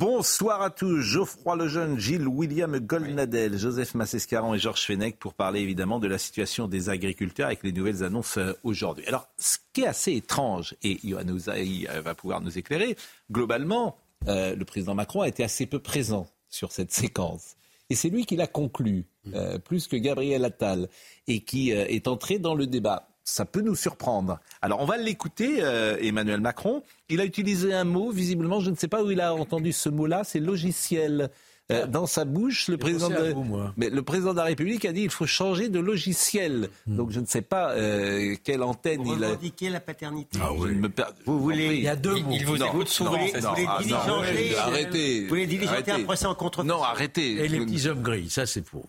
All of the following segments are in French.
Bonsoir à tous, Geoffroy Lejeune, Gilles William Goldnadel, Joseph Massescaron et Georges Fenech pour parler évidemment de la situation des agriculteurs avec les nouvelles annonces euh, aujourd'hui. Alors, ce qui est assez étrange, et Ouzaï euh, va pouvoir nous éclairer, globalement, euh, le président Macron a été assez peu présent sur cette séquence. Et c'est lui qui l'a conclu, plus que Gabriel Attal, et qui est entré dans le débat ça peut nous surprendre. Alors on va l'écouter, euh, Emmanuel Macron. Il a utilisé un mot, visiblement, je ne sais pas où il a entendu ce mot-là, c'est logiciel. Euh, dans sa bouche, le président, de... Mais le président de la République a dit qu'il faut changer de logiciel. Hmm. Donc je ne sais pas euh, quelle antenne vous il a. revendiquer la paternité. Ah oui. me Vous voulez. Il y a deux mots. Il vous écoute souvent. Vous voulez ah, diligenter. Arrêtez. Vous voulez diligenter un procès en contre Non, arrêtez. Et les petits hommes gris, ça c'est faux.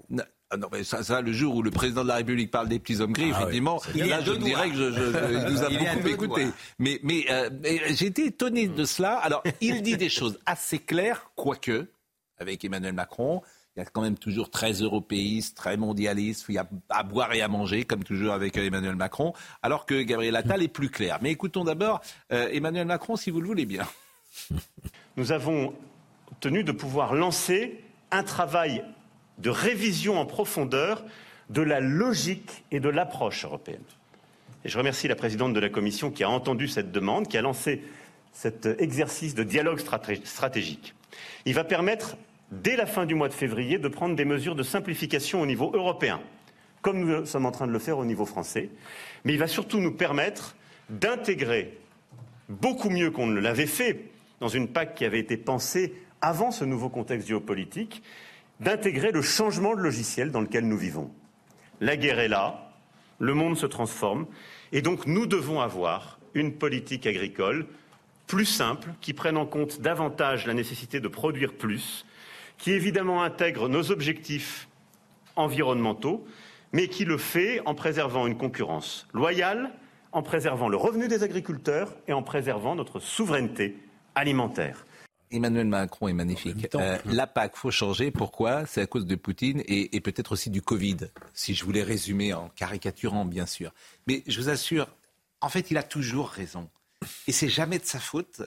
Ah non, mais ça, ça, le jour où le président de la République parle des petits hommes gris, ah effectivement, là, je dirais que je, je, nous a beaucoup écouté. Mais, mais, euh, mais été étonné de cela. Alors, il dit des choses assez claires, quoique, avec Emmanuel Macron, il y a quand même toujours très européiste, très mondialiste, il y a à boire et à manger, comme toujours avec Emmanuel Macron, alors que Gabriel Attal est plus clair. Mais écoutons d'abord euh, Emmanuel Macron, si vous le voulez bien. Nous avons tenu de pouvoir lancer un travail de révision en profondeur de la logique et de l'approche européenne. Et je remercie la présidente de la Commission qui a entendu cette demande, qui a lancé cet exercice de dialogue stratégique. Il va permettre, dès la fin du mois de février, de prendre des mesures de simplification au niveau européen, comme nous sommes en train de le faire au niveau français. Mais il va surtout nous permettre d'intégrer beaucoup mieux qu'on ne l'avait fait dans une PAC qui avait été pensée avant ce nouveau contexte géopolitique, d'intégrer le changement de logiciel dans lequel nous vivons. La guerre est là, le monde se transforme, et donc nous devons avoir une politique agricole plus simple, qui prenne en compte davantage la nécessité de produire plus, qui évidemment intègre nos objectifs environnementaux, mais qui le fait en préservant une concurrence loyale, en préservant le revenu des agriculteurs et en préservant notre souveraineté alimentaire. Emmanuel Macron est magnifique. Euh, la PAC, faut changer. Pourquoi? C'est à cause de Poutine et, peut-être aussi du Covid, si je voulais résumer en caricaturant, bien sûr. Mais je vous assure, en fait, il a toujours raison. Et c'est jamais de sa faute.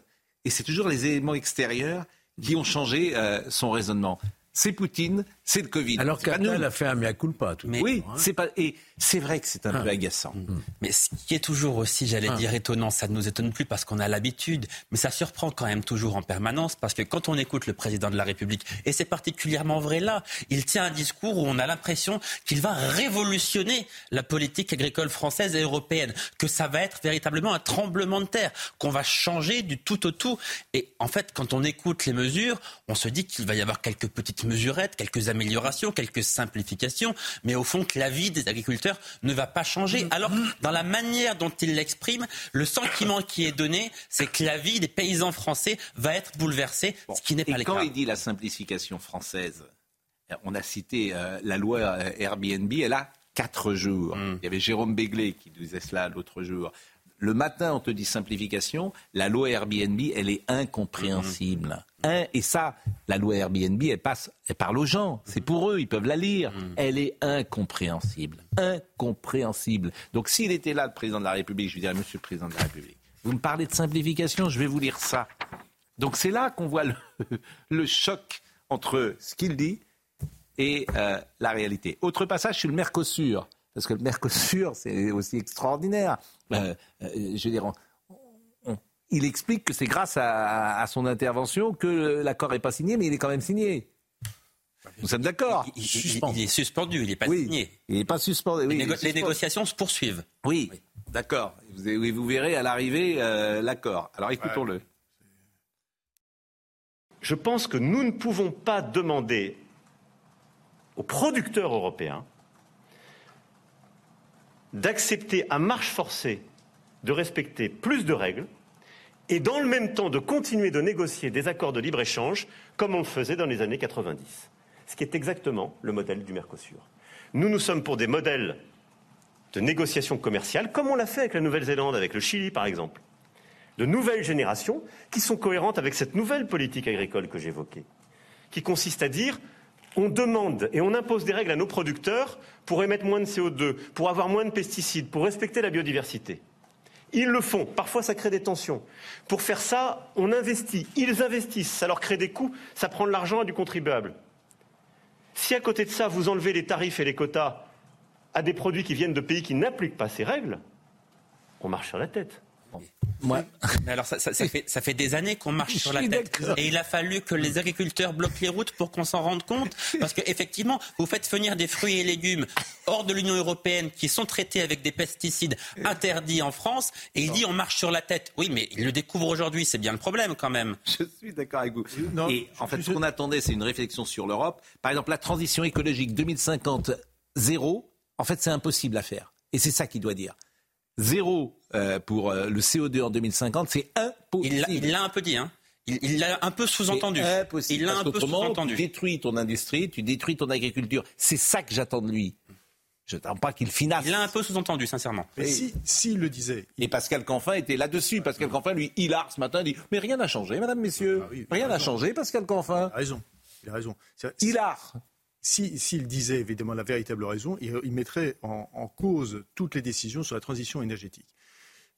Et c'est toujours les éléments extérieurs qui ont changé euh, son raisonnement c'est Poutine, c'est le Covid. Alors qu'Attal a fait un mea culpa. Tout mais oui, hein. c'est pas et c'est vrai que c'est un ah. peu agaçant. Mm. Mais ce qui est toujours aussi, j'allais ah. dire étonnant, ça ne nous étonne plus parce qu'on a l'habitude, mais ça surprend quand même toujours en permanence parce que quand on écoute le président de la République, et c'est particulièrement vrai là, il tient un discours où on a l'impression qu'il va révolutionner la politique agricole française et européenne, que ça va être véritablement un tremblement de terre, qu'on va changer du tout au tout. Et en fait, quand on écoute les mesures, on se dit qu'il va y avoir quelques petites mesurettes, quelques améliorations, quelques simplifications, mais au fond que la vie des agriculteurs ne va pas changer. Alors, dans la manière dont il l'exprime, le sentiment qui est donné, c'est que la vie des paysans français va être bouleversée, ce qui n'est pas le cas. Quand il dit la simplification française, on a cité euh, la loi euh, Airbnb, elle a quatre jours. Mm. Il y avait Jérôme Béglé qui disait cela l'autre jour le matin, on te dit simplification. La loi Airbnb, elle est incompréhensible. Mm-hmm. et ça, la loi Airbnb, elle, passe, elle parle aux gens. C'est pour eux, ils peuvent la lire. Mm. Elle est incompréhensible. Incompréhensible. Donc s'il était là, le président de la République, je lui dirais, monsieur le président de la République, vous me parlez de simplification, je vais vous lire ça. Donc c'est là qu'on voit le, choc entre ce qu'il dit et euh, la réalité. Autre passage sur le Mercosur parce que le Mercosur, c'est aussi extraordinaire. Euh, euh, je veux dire, il explique que c'est grâce à, son intervention que l'accord n'est pas signé, mais il est quand même signé. Nous sommes d'accord. Il, est suspendu, il n'est pas signé. Il n'est pas suspendu. les, négociations se poursuivent. Oui, d'accord. Vous, vous, verrez à l'arrivée euh, l'accord. Alors écoutons-le. Je pense que nous ne pouvons pas demander aux producteurs européens d'accepter à marche forcée de respecter plus de règles et dans le même temps de continuer de négocier des accords de libre-échange comme on le faisait dans les années 90. Ce qui est exactement le modèle du Mercosur. Nous, nous sommes pour des modèles de négociation commerciale, comme on l'a fait avec la Nouvelle-Zélande, avec le Chili par exemple, de nouvelles générations qui sont cohérentes avec cette nouvelle politique agricole que j'évoquais, qui consiste à dire on demande et on impose des règles à nos producteurs pour émettre moins de CO2, pour avoir moins de pesticides, pour respecter la biodiversité. Ils le font. Parfois, ça crée des tensions. Pour faire ça, on investit. Ils investissent. Ça leur crée des coûts. Ça prend de l'argent du contribuable. Si à côté de ça, vous enlevez les tarifs et les quotas à des produits qui viennent de pays qui n'appliquent pas ces règles, on marche sur la tête. Moi. Mais alors ça, ça, fait, ça, fait, des années qu'on marche sur la tête. Et il a fallu que les agriculteurs bloquent les routes pour qu'on s'en rende compte. Parce qu'effectivement, vous faites venir des fruits et légumes hors de l'Union européenne qui sont traités avec des pesticides interdits en France. Et il dit on marche sur la tête. Oui, mais il le découvre aujourd'hui. C'est bien le problème quand même. Je suis d'accord avec vous. et en fait, ce qu'on attendait, c'est une réflexion sur l'Europe. Par exemple, la transition écologique 2050, zéro. En fait, c'est impossible à faire. Et c'est ça qu'il doit dire zéro euh, pour euh, le CO2 en 2050, c'est impossible. Il l'a un peu dit, hein il l'a un peu sous-entendu. Il l'a un peu sous-entendu. Tu détruis ton industrie, tu détruis ton agriculture. C'est ça que j'attends de lui. Je n'attends pas qu'il finance. Il l'a un peu sous-entendu, sincèrement. Mais s'il si, le disait. Et Pascal Canfin était là-dessus. Pascal Canfin, lui, il a ce matin dit Mais rien n'a changé, madame, messieurs. Ah rien n'a changé, Pascal Canfin. Il a raison. Il a raison. S'il disait évidemment la véritable raison, il, mettrait en, cause toutes les décisions sur la transition énergétique.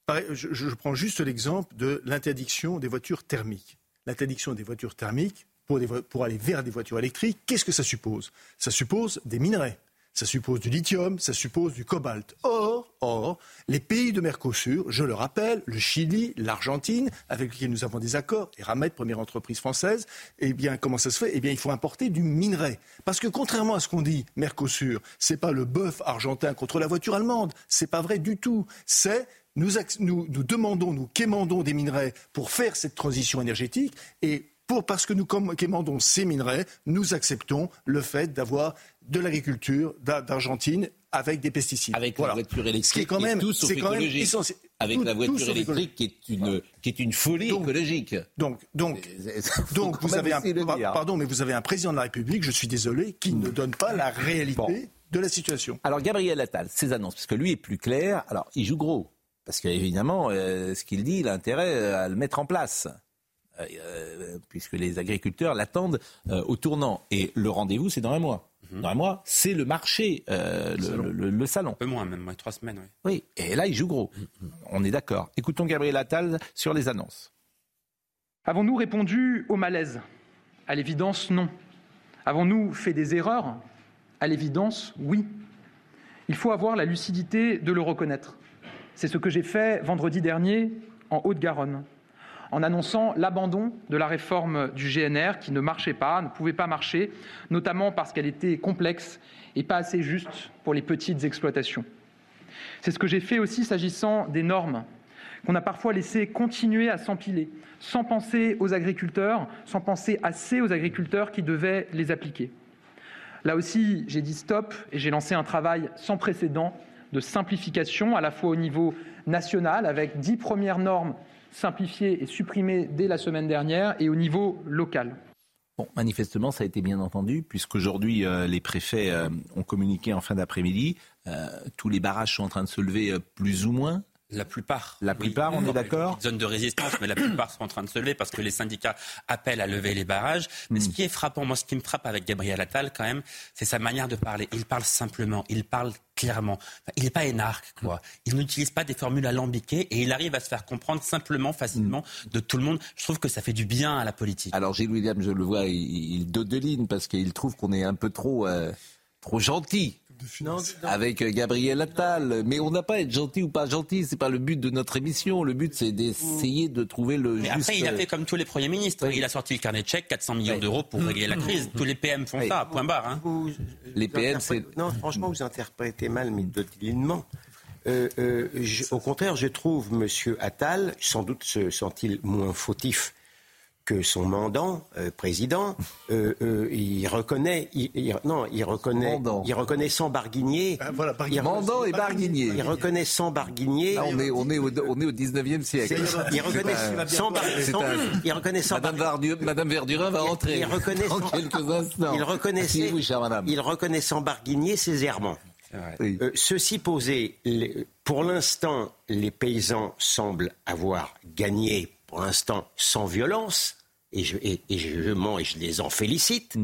je, prends juste l'exemple de l'interdiction des voitures thermiques. L'interdiction des voitures thermiques pour aller vers des voitures électriques, qu'est-ce que ça suppose? Ça suppose des minerais. Ça suppose du lithium, ça suppose du cobalt. Or, or, les pays de Mercosur, je le rappelle, le Chili, l'Argentine, avec lesquels nous avons des accords, et Ramet, première entreprise française, eh bien, comment ça se fait? Eh bien, il faut importer du minerai. Parce que contrairement à ce qu'on dit, Mercosur, c'est pas le bœuf argentin contre la voiture allemande. C'est pas vrai du tout. C'est nous, demandons, nous quémandons des minerais pour faire cette transition énergétique et parce que nous quémandons ces minerais, nous acceptons le fait d'avoir de l'agriculture d'Argentine avec des pesticides. Avec la voiture électrique, qui est quand même, c'est quand même essentiel. Avec la voiture électrique qui est une, qui est une folie écologique. Donc, donc, donc vous avez un, pardon, mais vous avez un président de la République, je suis désolé, qui ne donne pas la réalité de la situation. Alors Gabriel Attal, ses annonces, parce que lui est plus clair. Alors, il joue gros, parce qu'évidemment, euh, ce qu'il dit, il a intérêt à le mettre en place. Euh, euh, puisque les agriculteurs l'attendent euh, au tournant. Et le rendez-vous, c'est dans un mois. Dans un mois, c'est le marché, le, salon. Un peu moins, même, trois semaines. Oui. oui, et là, il joue gros. On est d'accord. Écoutons Gabriel Attal sur les annonces. Avons-nous répondu au malaise? À l'évidence, non. Avons-nous fait des erreurs? À l'évidence, oui. Il faut avoir la lucidité de le reconnaître. C'est ce que j'ai fait vendredi dernier en Haute-Garonne en annonçant l'abandon de la réforme du GNR qui ne marchait pas, ne pouvait pas marcher, notamment parce qu'elle était complexe et pas assez juste pour les petites exploitations. C'est ce que j'ai fait aussi s'agissant des normes qu'on a parfois laissé continuer à s'empiler, sans penser aux agriculteurs, sans penser assez aux agriculteurs qui devaient les appliquer. Là aussi, j'ai dit stop et j'ai lancé un travail sans précédent de simplification, à la fois au niveau national, avec dix premières normes simplifié et supprimé dès la semaine dernière et au niveau local. Manifestement, ça a été bien entendu, puisqu'aujourd'hui, euh, les préfets euh, ont communiqué en fin d'après-midi. Euh, tous les barrages sont en train de se lever plus ou moins. La plupart. La plupart, on est d'accord Zone de résistance, mais la plupart sont en train de se lever parce que les syndicats appellent à lever les barrages. Mais ce hmm. qui est frappant, moi, ce qui me frappe avec Gabriel Attal, quand même, c'est sa manière de parler. Il parle simplement, il parle clairement. il n'est pas énarque, quoi. Il n'utilise pas des formules alambiquées et il arrive à se faire comprendre simplement, facilement, de tout le monde. Je trouve que ça fait du bien à la politique. Alors, Gilles William, je le vois, il, il dodeline parce qu'il trouve qu'on est un peu trop, euh, trop gentil avec euh, Gabriel Attal. Mais on n'a pas à être gentil ou pas gentil, c'est pas le but de notre émission. Le but, c'est d'essayer de trouver le Mais Après, il a fait comme tous les premiers ministres. Il a sorti le carnet de chèques, 400 millions d'euros pour régler la crise. Tous les PM font ça, point barre. Hein. les PM, c'est... Non, franchement, vous interprétez mal, mais dotinement. Euh, euh au contraire, je trouve M. Attal, sans doute se sent-il moins fautif que son mandant, euh, président, euh, euh, il reconnaît, il, il- non, il reconnaît, Mandant. il reconnaît sans barguignier. Ah, voilà, par- il, Mandant et Barguignier. il reconnaît sans barguignier. Là, on est, on est, au, on est au 19e siècle. Il reconnaît sans bar- c'est sans- un- il reconnaît sans Madame, bar- Vardu- Madame Verdurin va rentrer il reconnaît dans sans- quelques instants. il reconnaissait, madame. il reconnaît sans barguigner ses errements. Oui. Euh, ceci posé, les- pour l'instant, les paysans semblent avoir gagné, pour l'instant, sans violence, et je, et, et je mens et je les en félicite.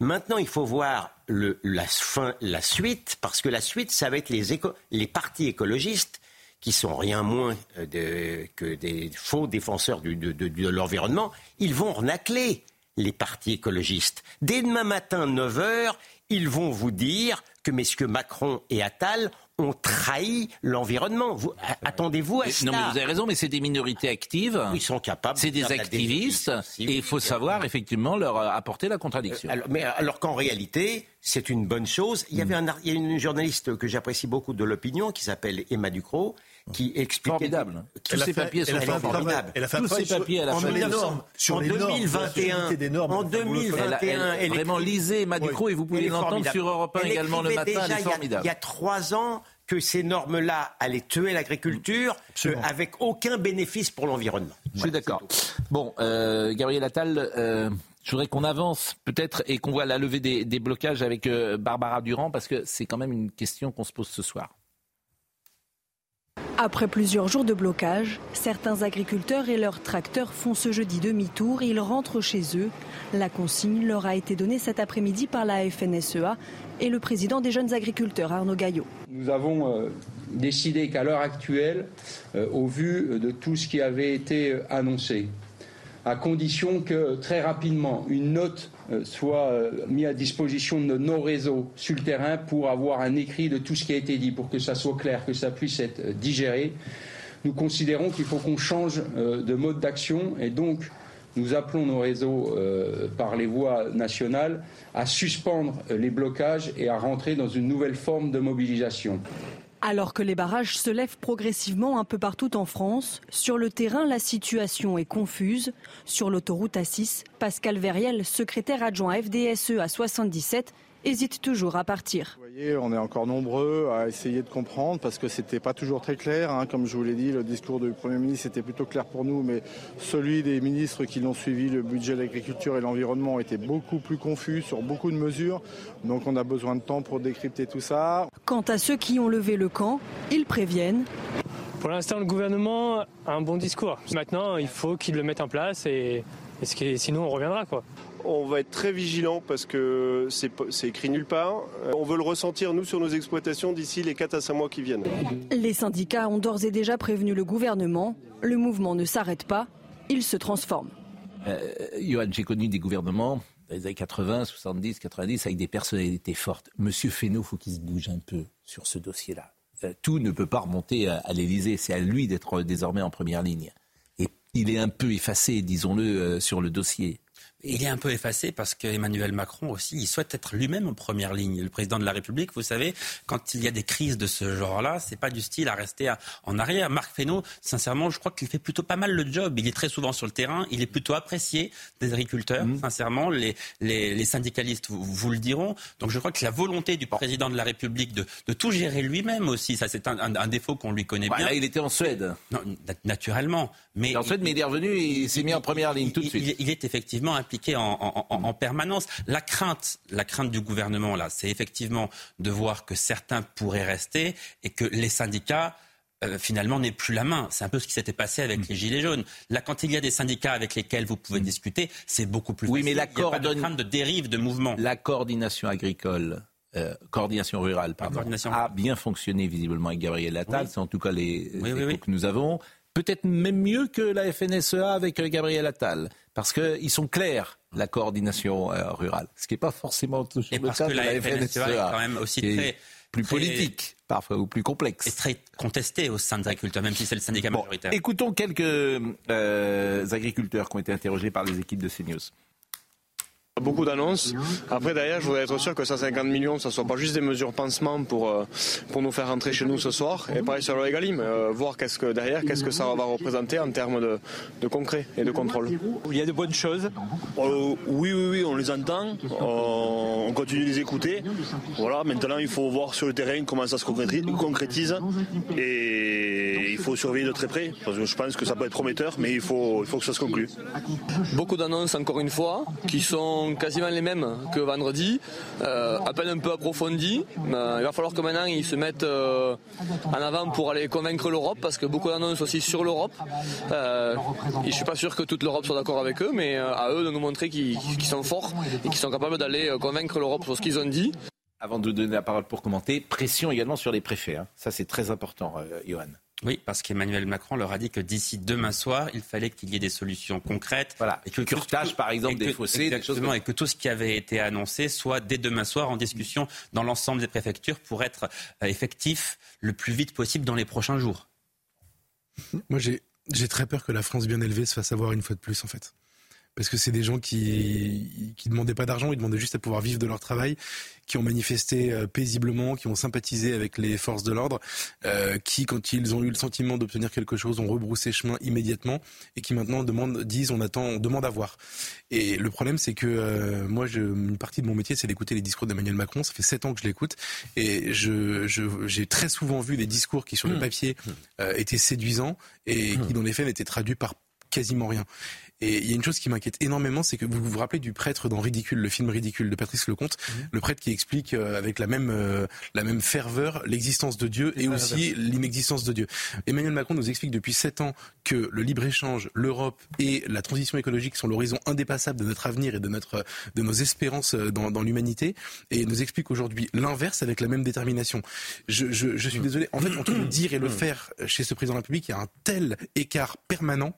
Maintenant, il faut voir le, la fin, la suite, parce que la suite, ça va être les, éco- les partis écologistes qui sont rien moins euh, de- que des faux défenseurs du- de, de- de l'environnement, ils vont renacler les partis écologistes. Dès demain matin, 9h, ils vont vous dire que messieurs Macron et Attal ont trahi l'environnement. Vous- a- Attendez-vous à ça. Non, mais vous avez raison, mais c'est des minorités actives. Ils sont capables. C'est de des activistes et il faut savoir effectivement leur euh, apporter la contradiction. Alors, mais alors qu'en réalité, c'est une bonne chose. Il y avait un, il y a une journaliste que j'apprécie beaucoup de l'opinion qui s'appelle Emma Ducrot qui expliquait Formidable. Tous ces fait- papiers sont formidables. travail- Elle a fait un Tous ces papiers, sur- elle a en fait- 1900, sur en les normes, 2021, la des normes, en vous le faites. 2021, Elle elle- vraiment, lisez Emma Ducrot et vous pouvez l'entendre sur Europe 1 Elle également le matin, elle est déjà il y a- formidable. Il y a trois ans que ces normes-là allaient tuer l'agriculture euh, avec aucun bénéfice pour l'environnement. Je suis d'accord. Bon, euh, Gabriel Attal, euh, je voudrais qu'on avance peut-être et qu'on voit la levée des, des blocages avec euh, Barbara Durand parce que c'est quand même une question qu'on se pose ce soir. Après plusieurs jours de blocage, certains agriculteurs et leurs tracteurs font ce jeudi demi-tour et ils rentrent chez eux. La consigne leur a été donnée cet après-midi par la FNSEA et le président des jeunes agriculteurs, Arnaud Gaillot. Nous avons euh, décidé qu'à l'heure actuelle, euh, au vu de tout ce qui avait été annoncé, à condition que très rapidement une note euh, soit euh, mise à disposition de nos réseaux sur le terrain pour avoir un écrit de tout ce qui a été dit, pour que ça soit clair, que ça puisse être euh, digéré, nous considérons qu'il faut qu'on change de mode d'action et donc nous appelons nos réseaux par les voies nationales à suspendre les blocages et à rentrer dans une nouvelle forme de mobilisation. Alors que les barrages se lèvent progressivement un peu partout en France, sur le terrain, la situation est confuse. Sur l'autoroute A6, Pascal Veriel, secrétaire adjoint FDSE à 77, hésite toujours à partir. On est encore nombreux à essayer de comprendre parce que c'était pas toujours très clair. hein. Comme je vous l'ai dit, le discours du Premier ministre était plutôt clair pour nous, mais celui des ministres qui l'ont suivi, le budget de l'agriculture et l'environnement, était beaucoup plus confus sur beaucoup de mesures. Donc on a besoin de temps pour décrypter tout ça. Quant à ceux qui ont levé le camp, ils préviennent. Pour l'instant, le gouvernement a un bon discours. Maintenant, il faut qu'il le mette en place et, et ce qui est- sinon on reviendra. quoi. On va être très vigilant parce que c'est écrit nulle part. Euh, On veut le ressentir, nous, sur nos exploitations d'ici les 4 à 5 mois qui viennent. Les syndicats ont d'ores et déjà prévenu le gouvernement. Le mouvement ne s'arrête pas, il se transforme. Euh, Johan, j'ai connu des gouvernements dans les années 80, 70, 90 avec des personnalités fortes. Monsieur Fesneau, faut qu'il se bouge un peu sur ce dossier-là. Euh, Tout ne peut pas remonter à, à l'Élysée. C'est à lui d'être désormais en première ligne. Il est un peu effacé, disons-le, euh, sur le dossier. Il est un peu effacé parce qu'Emmanuel Macron aussi, il souhaite être lui-même en première ligne. Le président de la République, vous savez, quand il y a des crises de ce genre-là, c'est pas du style à rester à- en arrière. Marc Fesneau, sincèrement, je crois qu'il fait plutôt pas mal le job. Il est très souvent sur le terrain, il est plutôt apprécié des agriculteurs. Sincèrement, les, les, les syndicalistes vous, vous le diront. Donc je crois que la volonté du président de la République de, de tout gérer lui-même aussi, ça c'est un, un- un défaut qu'on lui connaît Bah, bien. là, il était en Suède. Non, nat- naturellement. Mais Il est en Suède, mais il est revenu et il s'est mis en première ligne tout de suite. il, est effectivement impliqué en, en- en- en permanence. La crainte, la crainte du gouvernement, là, c'est effectivement de voir que certains pourraient rester et que les syndicats. euh, finalement, n'aient plus la main. C'est un peu ce qui s'était passé avec les Gilets jaunes. Là, quand il y a des syndicats avec lesquels vous pouvez discuter, c'est beaucoup plus Oui, facile. mais la Il n'y a pas de crainte de dérive de mouvement. La coordination agricole, euh, coordination rurale, pardon, coordination. a bien fonctionné visiblement avec Gabriel Attal. Oui. C'est en tout cas les Oui, oui, échos oui. que nous avons. Peut-être même mieux que la FNSEA avec euh, Gabriel Attal, parce qu'ils sont clairs, la coordination euh, rurale. Ce qui n'est pas forcément toujours Et le parce cas que de la la FNSEA FNSEA. est quand même aussi très- plus très- politique, parfois, ou plus complexe. C'est très contesté au sein des agriculteurs, même si c'est le syndicat Bon, majoritaire. écoutons quelques euh, agriculteurs qui ont été interrogés par les équipes de CNews. Beaucoup d'annonces. Après, derrière, je voudrais être sûr que 150 millions, ça ne soit pas juste des mesures pansement pour, euh, pour nous faire rentrer chez nous ce soir. Et pareil sur le Egalim, euh, voir qu'est-ce que derrière, qu'est-ce que ça va représenter en termes de, de concret et de contrôle. Il y a de bonnes choses. Euh, oui, oui, oui, on les entend. on continue de les écouter. Voilà, maintenant, il faut voir sur le terrain comment ça se concrétise. Et il faut surveiller de très près. Parce que je pense que ça peut être prometteur, mais il faut, il faut que ça se conclue. Beaucoup d'annonces, encore une fois, qui sont quasiment les mêmes que vendredi, euh, à peine un peu approfondis. il va falloir que maintenant ils se mettent euh, en avant pour aller convaincre l'Europe, parce que beaucoup d'annonces aussi sur l'Europe. Euh, et je suis pas sûr que toute l'Europe soit d'accord avec eux, mais euh, à eux de nous montrer qu'ils sont forts et qu'ils sont capables d'aller convaincre l'Europe sur ce qu'ils ont dit. Avant de donner la parole pour commenter, pression également sur les préfets. Hein. Ça, c'est très important, Johan. Oui, parce qu'Emmanuel Macron leur a dit que d'ici demain soir, il fallait qu'il y ait des solutions concrètes. Voilà, et que curtage, par exemple, des fossés, exactement, et que tout ce qui avait été annoncé soit dès demain soir en discussion dans l'ensemble des préfectures pour être euh, effectif le plus vite possible dans les prochains jours. Moi, j'ai très peur que la France bien élevée se fasse avoir une fois de plus, en fait parce que c'est des gens qui qui demandaient pas d'argent, ils demandaient juste à pouvoir vivre de leur travail, qui ont manifesté euh, paisiblement, qui ont sympathisé avec les forces de l'ordre, euh, qui quand ils ont eu le sentiment d'obtenir quelque chose ont rebroussé chemin immédiatement et qui maintenant demandent, disent on attend, on demande à voir. Et le problème c'est que euh, moi, je, une partie de mon métier c'est d'écouter les discours d'Emmanuel Macron. Ça fait sept ans que je l'écoute et je j'ai très souvent vu des discours qui sur le mmh. papier étaient séduisants et qui dans les faits n'étaient traduits par quasiment rien. Et il y a une chose qui m'inquiète énormément, c'est que vous vous rappelez du prêtre dans Ridicule, le film Ridicule de Patrice Lecomte, mhm. le prêtre qui explique euh, avec la même euh, la même ferveur l'existence de Dieu et, aussi l'inexistence de Dieu. Emmanuel Macron nous explique depuis sept ans que le libre échange, l'Europe et la transition écologique sont l'horizon indépassable de notre avenir et de notre de nos espérances euh, dans, dans l'humanité, et nous explique aujourd'hui l'inverse avec la même détermination. Je, je, je suis désolé. En fait, entre le dire et le faire chez ce président de la République, il y a un tel écart permanent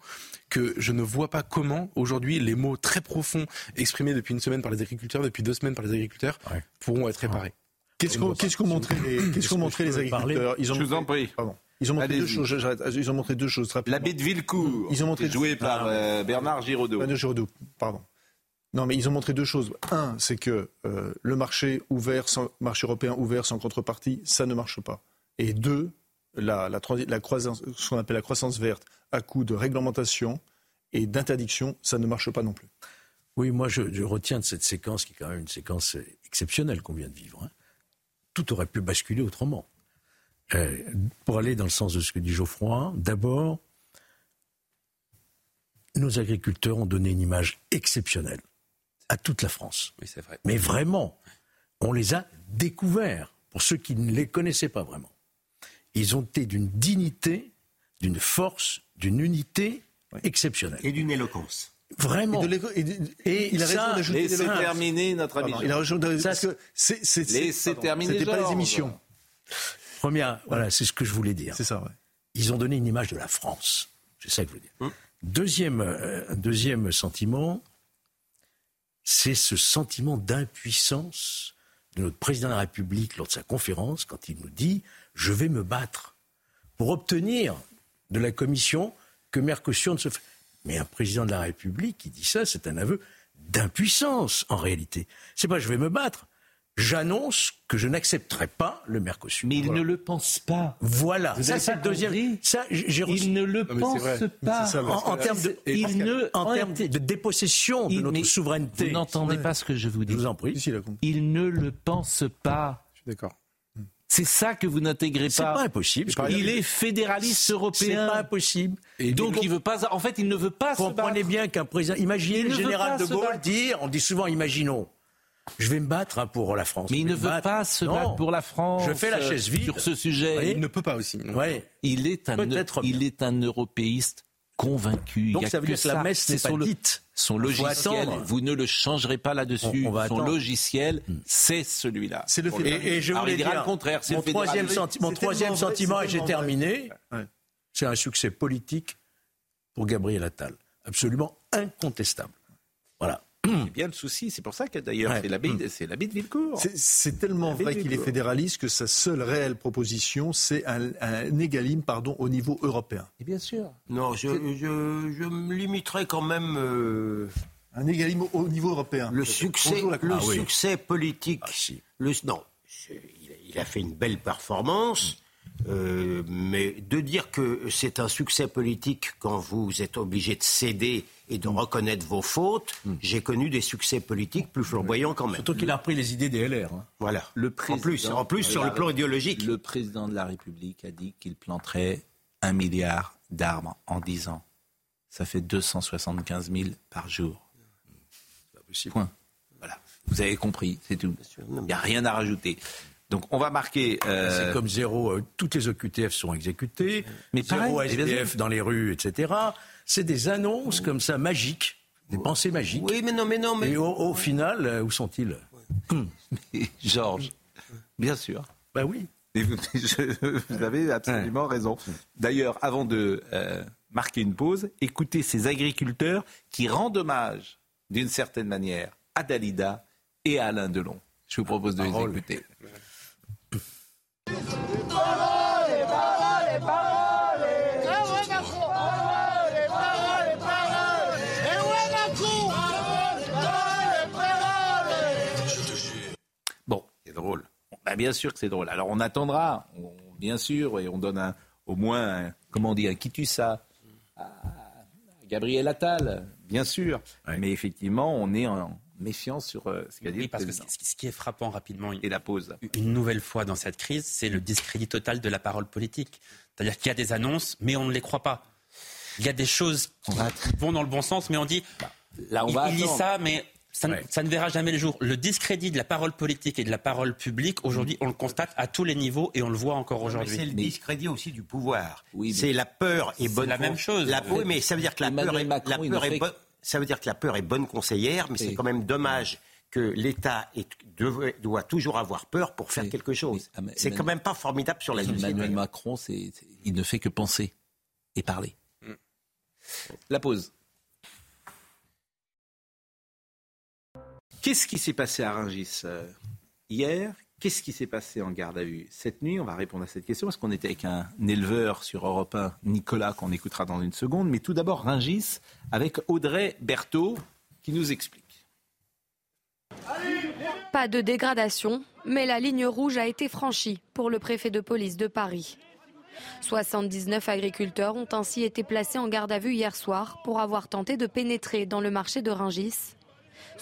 que je ne vois pas comment aujourd'hui les mots très profonds exprimés depuis une semaine par les agriculteurs, depuis deux semaines par les agriculteurs, pourront être réparés. Qu'est-ce qu'ont montré les, qu'est-ce montré les agriculteurs? Ils ont Je vous en prie. Pardon. Ils ont montré deux choses. Ils ont montré deux choses rapidement. L'abbé de Villecourt. Ils ont montré joué par euh, Bernard Giraudot. Giraudot. Pardon. Non, mais ils ont montré deux choses. Un, c'est que euh, le marché ouvert, sans, marché européen ouvert sans contrepartie, ça ne marche pas. Et deux, la, la, la croissance, ce qu'on appelle la croissance verte, à coup de réglementation et d'interdiction, ça ne marche pas non plus. Oui, moi je, retiens de cette séquence, qui est quand même une séquence exceptionnelle qu'on vient de vivre. Hein. Tout aurait pu basculer autrement. Euh, pour aller dans le sens de ce que dit Geoffroy, d'abord, nos agriculteurs ont donné une image exceptionnelle à toute la France. Oui, c'est vrai. Mais vraiment, on les a découverts, pour ceux qui ne les connaissaient pas vraiment. Ils ont été d'une dignité, d'une force, d'une unité exceptionnelle. Et d'une éloquence. Vraiment. Et, il a raison d'ajouter Laissez terminer notre ami. Il a raison parce que Laissez terminer. C'était pas les émissions. Première, voilà, c'est ce que je voulais dire. C'est ça, ouais. Ils ont donné une image de la France. C'est ça que je veux dire. Hum. Deuxième, euh, deuxième sentiment, c'est ce sentiment d'impuissance de notre président de la République lors de sa conférence quand il nous dit je vais me battre pour obtenir de la Commission que Mercosur ne se fait. Mais un président de la République qui dit ça, c'est un aveu d'impuissance en réalité. C'est pas je vais me battre. J'annonce que je n'accepterai pas le Mercosur. Mais il ne le pense pas. Voilà. ça, c'est le deuxième. Ça, j'ai Il ne le pense pas. en, termes de, il ne, en termes de dépossession de notre souveraineté. Vous n'entendez pas ce que je vous dis. Je vous en prie. Il ne le pense pas. Je suis d'accord. C'est ça que vous n'intégrez pas. C'est pas impossible. Il est fédéraliste européen. C'est pas impossible. Et donc il veut pas. En fait, il ne veut pas. Vous comprenez bien qu'un président. Imaginez le général de Gaulle dire. On dit souvent, imaginons. Je vais me battre hein, pour la France. Mais il ne veut pas se battre pour la France. Je fais la chaise vide sur ce sujet. il ne peut pas aussi. Ouais. Il est un. Il est un européiste convaincu. Donc ça veut dire que la messe n'est pas dite. Son logiciel, vous ne le changerez pas là-dessus. Son logiciel, hmm. c'est celui-là. C'est le et, et, je voulais dire le contraire. Mon troisième, mon troisième sentiment, et j'ai terminé, c'est un succès politique pour Gabriel Attal. Absolument incontestable. Bien le souci. C'est pour ça que d'ailleurs c'est l'habit de Villecourt. C'est tellement vrai qu'il est fédéraliste que sa seule réelle proposition, c'est un, un égalim pardon, au niveau européen. Et bien sûr. Non, je, je, me limiterai quand même euh, Un égalisme au niveau européen. Le succès, le succès politique. le, non, il a fait une belle performance. Euh, mais de dire que c'est un succès politique quand vous êtes obligé de céder et de reconnaître vos fautes, hmm. j'ai connu des succès politiques plus flamboyants quand même. Surtout qu'il a repris les idées des LR. Hein. Voilà. Le en plus, en plus sur le plan idéologique. Le président de la République a dit qu'il planterait un milliard d'arbres en 10 ans. Ça fait 275 000 par jour. Point. Voilà. Vous avez compris, c'est tout. Il n'y a rien à rajouter. Donc on va marquer. Euh, c'est comme zéro. Euh, toutes les OQTF sont exécutées. Mais zéro SDF dans les rues, etc. C'est des annonces comme ça magiques, des pensées magiques. Oui, mais non, mais non, mais. Et au, final, euh, où sont-ils? Georges, bien sûr. Ben oui. vous, avez absolument raison. D'ailleurs, avant de marquer une pause, écoutez ces agriculteurs qui rendent hommage, d'une certaine manière, à Dalida et à Alain Delon. Je vous propose de les écouter. Bah, bien sûr que c'est drôle. Alors on attendra, bien sûr, et on donne au moins, comment on dit, un ça à Gabriel Attal, bien sûr. Mais effectivement, on est en, méfiance sur euh, ce qu'a dit oui, parce que ce qui est frappant rapidement, et la pause. Une nouvelle fois dans cette crise, c'est le discrédit total de la parole politique. C'est-à-dire qu'il y a des annonces, mais on ne les croit pas. Il y a des choses qui vont dans le bon sens, mais on dit bah, là on va il, dit ça, mais ça, ne, verra jamais le jour. Le discrédit de la parole politique et de la parole publique, aujourd'hui, on le constate à tous les niveaux et on le voit encore aujourd'hui. C'est le discrédit aussi du pouvoir. Oui, c'est la peur et bonne. la même chose. La, oui, mais ça veut dire que la peur, est, la peur est bonne ça veut dire que la peur est bonne conseillère, mais c'est quand même dommage que l'État doit toujours avoir peur pour faire quelque chose. C'est quand même pas formidable sur la société. Emmanuel Macron, il ne fait que penser et parler. Mm. La pause. Qu'est-ce qui s'est passé à Rungis euh, hier? Qu'est-ce qui s'est passé en garde à vue cette nuit? On va répondre à cette question parce qu'on était avec un éleveur sur Europe 1, Nicolas, qu'on écoutera dans une seconde. Mais tout d'abord, Ringis avec Audrey Berthaud qui nous explique. Pas de dégradation, mais la ligne rouge a été franchie pour le préfet de police de Paris. 79 agriculteurs ont ainsi été placés en garde à vue hier soir pour avoir tenté de pénétrer dans le marché de Ringis.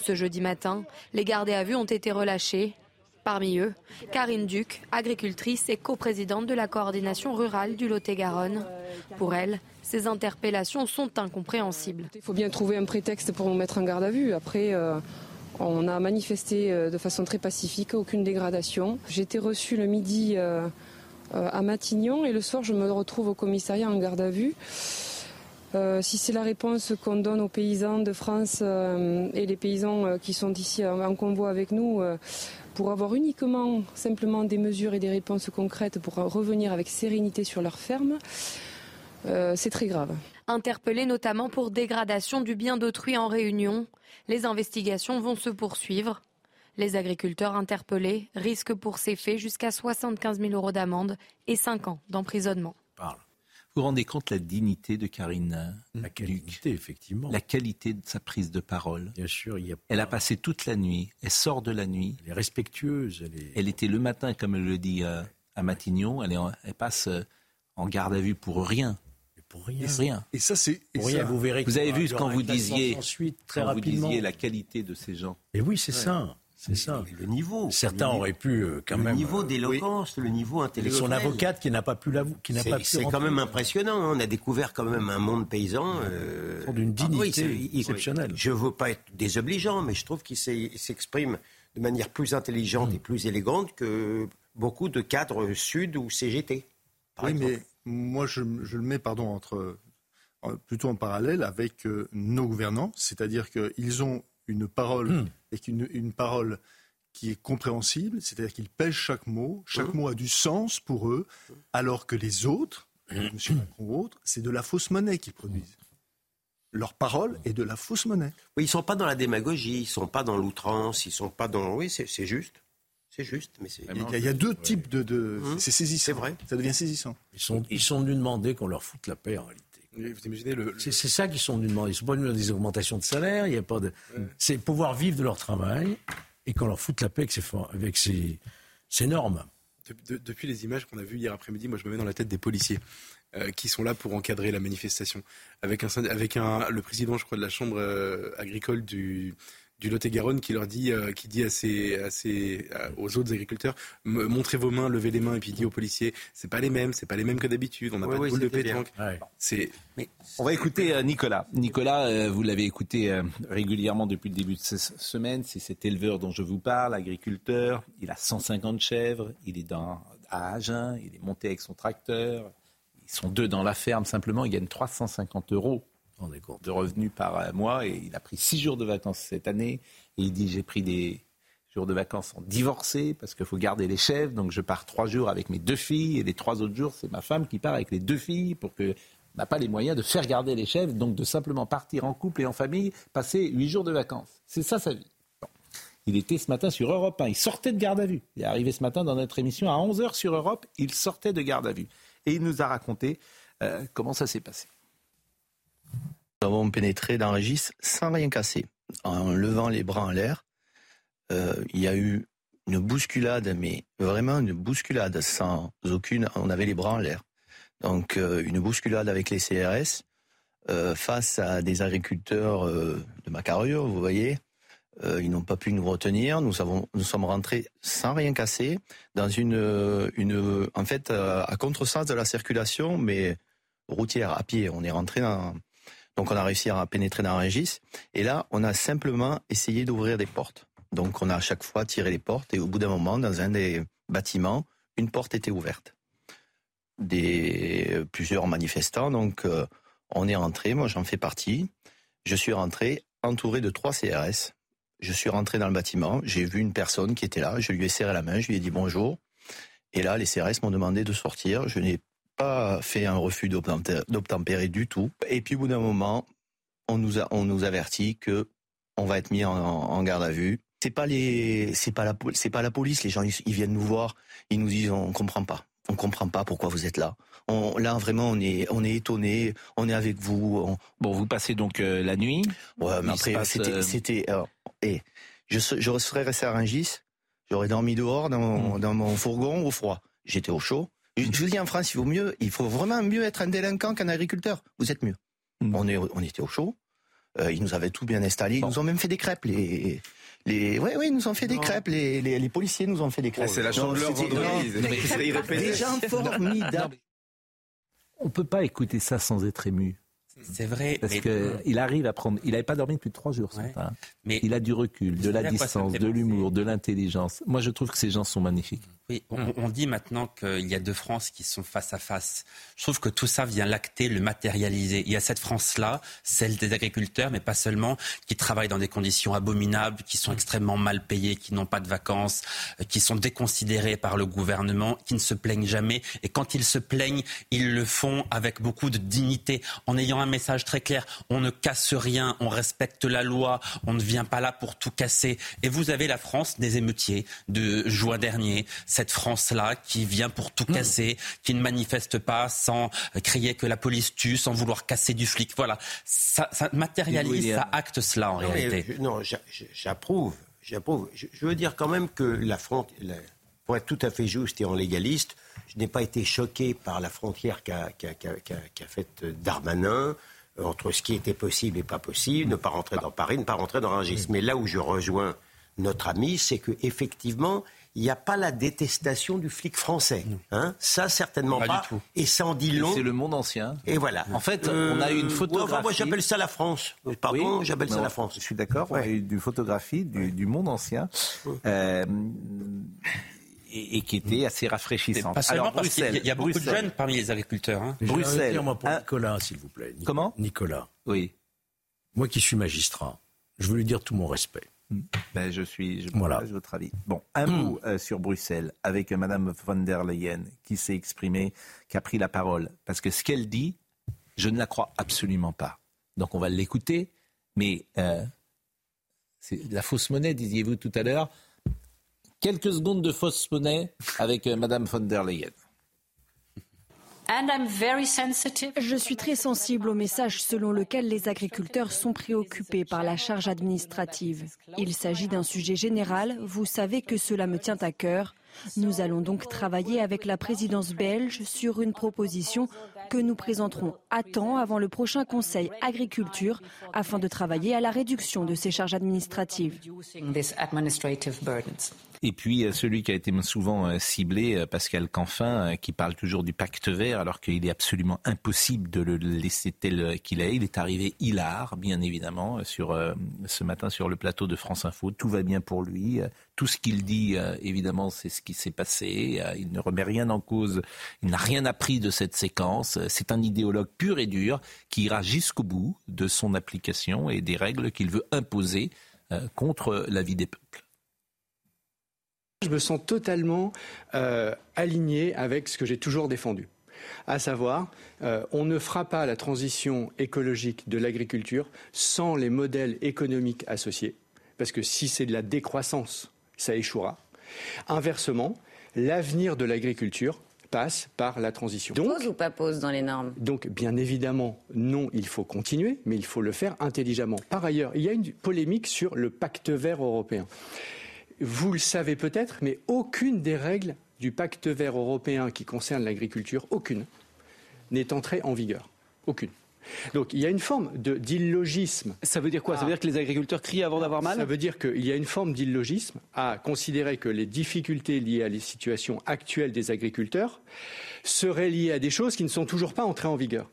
Ce jeudi matin, les gardés à vue ont été relâchés Parmi eux, Karine Duc, agricultrice et coprésidente de la coordination rurale du Lot-et-Garonne. Pour elle, ces interpellations sont incompréhensibles. Il faut bien trouver un prétexte pour nous mettre en garde à vue. Après, euh, on a manifesté euh, de façon très pacifique, aucune dégradation. J'ai été reçue le midi euh, à Matignon et le soir, je me retrouve au commissariat en garde à vue. Si c'est la réponse qu'on donne aux paysans de France et les paysans qui sont ici en convoi avec nous, pour avoir uniquement simplement des mesures et des réponses concrètes pour revenir avec sérénité sur leur ferme, euh, c'est très grave. Interpellés notamment pour dégradation du bien d'autrui en réunion, les investigations vont se poursuivre. Les agriculteurs interpellés risquent pour ces faits jusqu'à 75 000 euros d'amende et 5 ans d'emprisonnement. Vous rendez compte la dignité de Karine La qualité, effectivement. La qualité de sa prise de parole. Bien sûr, Elle a passé toute la nuit. Elle sort de la nuit. Elle est respectueuse. Elle, était le matin, comme elle le dit euh, à, Matignon. Elle, elle passe euh, en garde à vue pour rien. pour rien. Et, rien. et ça, c'est. Vous verrez. Vous avez vu quand vous disiez, très quand vous disiez la qualité de ces gens. Et oui, c'est ça. C'est ça. le niveau. Certains auraient pu euh, quand même. Le niveau d'éloquence, le niveau intellectuel. Son avocate qui n'a pas pu l'avouer, qui n'a pas pu. C'est quand même impressionnant. Hein. On a découvert quand même un monde paysan euh, d'une ah dignité exceptionnelle. Je ne veux pas être désobligeant, mais je trouve qu'il s'exprime de manière plus intelligente et plus élégante que beaucoup de cadres Sud ou CGT. oui, mais moi je, le mets, pardon, entre plutôt en parallèle avec euh, nos gouvernants, c'est-à-dire qu'ils ont une parole hmm. et une, parole qui est compréhensible, c'est-à-dire qu'ils pèsent chaque mot, chaque hmm. mot a du sens pour eux, alors que les autres, hmm. M. Macron ou autres, c'est de la fausse monnaie qu'ils produisent. Leur parole est de la fausse monnaie. Oui, ils ne sont pas dans la démagogie, ils ne sont pas dans l'outrance, ils ne sont pas dans... Oui, c'est juste. C'est juste, mais il, y a, deux types de. C'est saisissant. C'est vrai. Ça devient saisissant. Ils sont, ils sont venus demander qu'on leur foute la paix en réalité. Vous imaginez le. C'est ça qu'ils sont venus demander. Ils sont pas venus demander des augmentations de salaire. Il y a pas de. C'est pouvoir vivre de leur travail et qu'on leur foute la paix avec ces, avec ces, ces normes. depuis les images qu'on a vues hier après-midi, moi je me mets dans la tête des policiers. Euh, qui sont là pour encadrer la manifestation. Avec, un, avec un, le président, je crois, de la Chambre euh, agricole du, du Lot-et-Garonne qui leur dit, euh, qui dit à ses, à ses, aux autres agriculteurs, montrez vos mains, levez les mains, et puis dit aux policiers, c'est pas les mêmes, c'est pas les mêmes que d'habitude, on n'a pas de boule de pétanque. C'est. On va écouter Nicolas. Nicolas, vous l'avez écouté régulièrement depuis le début de cette semaine. C'est cet éleveur dont je vous parle, agriculteur. Il a 150 chèvres. Il est dans, à Agen. Il est monté avec son tracteur. Ils sont deux dans la ferme simplement, ils gagnent 350 euros de revenus par mois et il a pris six jours de vacances cette année et il dit j'ai pris des jours de vacances en divorcé parce qu'il faut garder les chefs donc je pars trois jours avec mes deux filles et les trois autres jours c'est ma femme qui part avec les deux filles pour que n'a pas les moyens de faire garder les chefs donc de simplement partir en couple et en famille passer huit jours de vacances c'est ça sa vie Il était ce matin sur Europe 1. Il sortait de garde à vue. Il est arrivé ce matin dans notre émission à 11h sur Europe. Il sortait de garde à vue et il nous a raconté euh, comment ça s'est passé. Nous avons pénétré dans Régis sans rien casser, en levant les bras en l'air. Euh, il y a eu une bousculade, mais vraiment une bousculade sans aucune. On avait les bras en l'air. Donc euh, une bousculade avec les CRS face à des agriculteurs de ma carrure, vous voyez, euh, ils n'ont pas pu nous retenir. Nous, avons, nous sommes rentrés sans rien casser dans une, une en fait, euh, à contresens de la circulation, mais routière, à pied. On est rentré dans, donc on a réussi à pénétrer dans Régis. Et là, on a simplement essayé d'ouvrir des portes. Donc on a à chaque fois tiré les portes et au bout d'un moment, dans un des bâtiments, une porte était ouverte. Des plusieurs manifestants, donc euh, on est rentré. Moi, j'en fais partie. Je suis rentré entouré de trois CRS je suis rentré dans le bâtiment, j'ai vu une personne qui était là, je lui ai serré la main, je lui ai dit bonjour. Et là, les CRS m'ont demandé de sortir. Je n'ai pas fait un refus d'obtempérer du tout. Et puis au bout d'un moment, on nous a, on nous avertit que on va être mis en, garde à vue. C'est pas les, c'est pas la, c'est pas la police. Les gens, ils, viennent nous voir, ils nous disent on comprend pas, on comprend pas pourquoi vous êtes là. On, là vraiment, on est, on est étonné, on est avec vous. Bon, vous passez donc euh, la nuit. Ouais, mais après, c'était, euh, c'était, et je, je serais resté à Rungis, j'aurais dormi dehors dans mon, hmm. dans mon fourgon au froid. J'étais au chaud. Je, vous dis en France, il vaut mieux, il faut vraiment mieux être un délinquant qu'un agriculteur. Vous êtes mieux. On, est, on était au chaud. Euh, ils nous avaient tout bien installé. Ils nous ont même fait des crêpes. Les, les, ouais, ouais, ils nous ont fait des crêpes. Les, les, les, policiers nous ont fait des crêpes. c'est la chandeleur vendredi. Des gens formidables. On peut pas écouter ça sans être ému. C'est vrai. Parce qu'il arrive à prendre. Il n'avait pas dormi depuis trois jours ce matin. Mais il a du recul, de la distance, de l'humour, de l'intelligence. Moi, je trouve que ces gens sont magnifiques. Oui, on, dit maintenant qu'il y a deux France qui sont face à face. Je trouve que tout ça vient l'acter, le matérialiser. Il y a cette France-là, celle des agriculteurs, mais pas seulement, qui travaillent dans des conditions abominables, qui sont extrêmement mal payés, qui n'ont pas de vacances, euh, qui sont déconsidérés par le gouvernement, qui ne se plaignent jamais. Et quand ils se plaignent, ils le font avec beaucoup de dignité, en ayant un message très clair. On ne casse rien, on respecte la loi, on ne vient pas là pour tout casser. Et vous avez la France des émeutiers de juin dernier cette France-là qui vient pour tout hmm. casser, qui ne manifeste pas sans crier que la police tue, sans vouloir casser du flic. Voilà, ça, matérialise, ça acte cela en réalité. non, j'approuve. J'approuve. Je, veux dire quand même que la frontière, pour être tout à fait juste et en légaliste, je n'ai pas été choqué par la frontière qu'a qu faite Darmanin euh, entre ce qui était possible et pas possible, ne pas rentrer dans Paris, ne pas rentrer dans Rungis. Mais là où je rejoins notre ami, c'est que effectivement, il n'y a pas la détestation du flic français. Hein ça, certainement pas. Et ça en dit long. C'est le monde ancien. Et voilà. En fait, on a eu une photographie. moi, j'appelle ça la France. Pardon, j'appelle ça la France. Je suis d'accord. On a eu une photographie du, monde ancien. Euh, et, qui était assez rafraîchissante. Pas seulement parce qu'il y, a beaucoup de jeunes parmi les agriculteurs. Hein. Bruxelles. Moi pour Nicolas, s'il vous plaît. Comment? Nicolas. Oui. Moi qui suis magistrat, je veux lui dire tout mon respect. Ben, je suis, je voilà. votre avis. Bon, un hmm. mot euh, sur Bruxelles avec Madame von der Leyen qui s'est exprimée, qui a pris la parole, parce que ce qu'elle dit, je ne la crois absolument pas. Donc on va l'écouter, mais euh, c'est la fausse monnaie, disiez-vous tout à l'heure. Quelques secondes de fausse monnaie avec euh, Madame von der Leyen. Je suis très sensible au message selon lequel les agriculteurs sont préoccupés par la charge administrative. Il s'agit d'un sujet général, vous savez que cela me tient à cœur. Nous allons donc travailler avec la présidence belge sur une proposition que nous présenterons à temps avant le prochain Conseil agriculture afin de travailler à la réduction de ces charges administratives. Et puis euh, celui qui a été souvent euh, ciblé, euh, Pascal Canfin, qui parle toujours du pacte vert, alors qu'il est absolument impossible de le laisser tel qu'il est. Il est arrivé hilar, bien évidemment, sur, ce matin sur le plateau de France Info. Tout va bien pour lui. Tout ce qu'il dit, évidemment, c'est ce qui s'est passé. Il ne remet rien en cause. Il n'a rien appris de cette séquence. C'est un idéologue pur et dur qui ira jusqu'au bout de son application et des règles qu'il veut imposer contre la vie des peuples. Je me sens totalement euh, aligné avec ce que j'ai toujours défendu. À savoir, euh, on ne fera pas la transition écologique de l'agriculture sans les modèles économiques associés, parce que si c'est de la décroissance, ça échouera. Inversement, l'avenir de l'agriculture passe par la transition. pose ou pas pose dans les normes? Donc, bien évidemment, non, il faut continuer, mais il faut le faire intelligemment. Par ailleurs, il y a une polémique sur le pacte vert européen. Vous le savez peut-être, mais aucune des règles du pacte vert européen qui concerne l'agriculture, aucune, n'est entrée en vigueur. Aucune. Donc il y a une forme d'illogisme. Ça veut dire quoi? Ça veut dire que les agriculteurs crient avant d'avoir mal? Ça veut dire qu'il y a une forme d'illogisme à considérer que les difficultés liées à la situation actuelle des agriculteurs seraient liées à des choses qui ne sont toujours pas entrées en vigueur.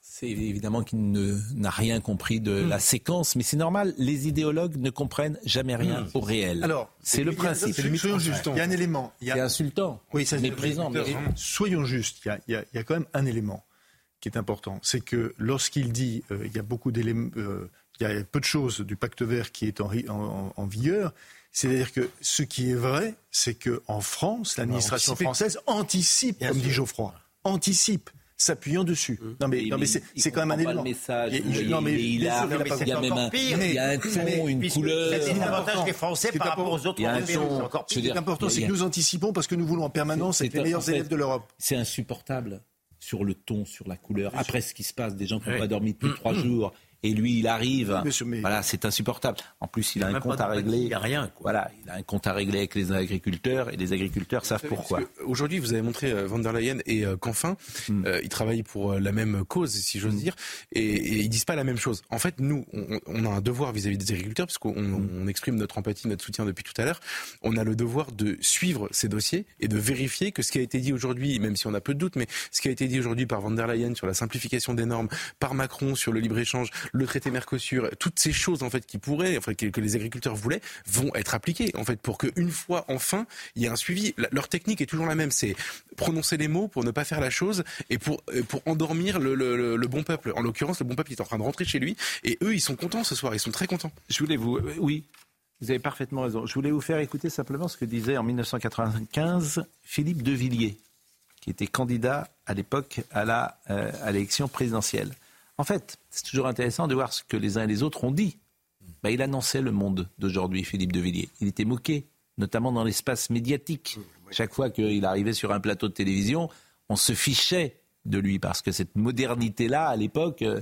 C'est évidemment qu'il n'a rien compris de la séquence, mais c'est normal. Les idéologues ne comprennent jamais rien hmm. au réel. Alors, c'est le principe. Soyons justes. Il y a un élément. Il y a... insultant. Oui, ça méprisant. Mais... Soyons justes. Il y, a, il y, a, quand même un élément qui est important. C'est que lorsqu'il dit euh, il y a beaucoup d'éléments, euh, il y a peu de choses du pacte vert qui est en, en, vigueur. C'est-à-dire que ce qui est vrai, c'est qu'en France, l'administration française anticipe, comme dit Geoffroy, anticipe s'appuyant dessus. Mmh. Non mais, non, mais c'est quand même un élément. Message, il, non, mais, il, a, il y a même un, il y a un ton, une couleur. C'est l'avantage des Français par rapport aux autres Européens. Ce qui est important, c'est que nous anticipons parce que nous voulons en permanence être les meilleurs élèves de l'Europe. C'est insupportable sur le ton, sur la couleur. Après ce qui se passe, des gens qui n'ont pas dormi depuis trois jours et lui il arrive. Voilà, c'est insupportable. En plus, il, a un compte à régler. Il a rien. Voilà, il a un compte à régler avec les agriculteurs et les agriculteurs savent pourquoi. Aujourd'hui, vous avez montré euh, Van der Leyen et euh, qu'enfin, hmm. euh, ils travaillent pour la même cause, si j'ose hmm. dire, et, et, ils disent pas la même chose. En fait, nous, on, a un devoir vis-à-vis des agriculteurs, parce qu'on hmm. exprime notre empathie, notre soutien depuis tout à l'heure. On a le devoir de suivre ces dossiers et de vérifier que ce qui a été dit aujourd'hui, même si on a peu de doutes, mais ce qui a été dit aujourd'hui par Van der Leyen sur la simplification des normes, par Macron sur le libre échange, le traité Mercosur, toutes ces choses en fait qui pourraient, enfin que, les agriculteurs voulaient, vont être appliquées en fait pour qu'une fois enfin il y ait un suivi. leur technique est toujours la même, c'est prononcer les mots pour ne pas faire la chose et pour euh, pour endormir le, bon peuple. En l'occurrence, le bon peuple est en train de rentrer chez lui et eux ils sont contents ce soir, ils sont très contents. Je voulais vous, euh, oui. Vous avez parfaitement raison. Je voulais vous faire écouter simplement ce que disait en 1995 Philippe de Villiers, qui était candidat à l'époque à euh, à l'élection présidentielle. En fait, c'est toujours intéressant de voir ce que les uns et les autres ont dit. Bah, il annonçait le monde d'aujourd'hui, Philippe de Villiers. Il était moqué, notamment dans l'espace médiatique. Chaque fois qu'il arrivait sur un plateau de télévision, on se fichait de lui parce que cette modernité-là, à l'époque, euh,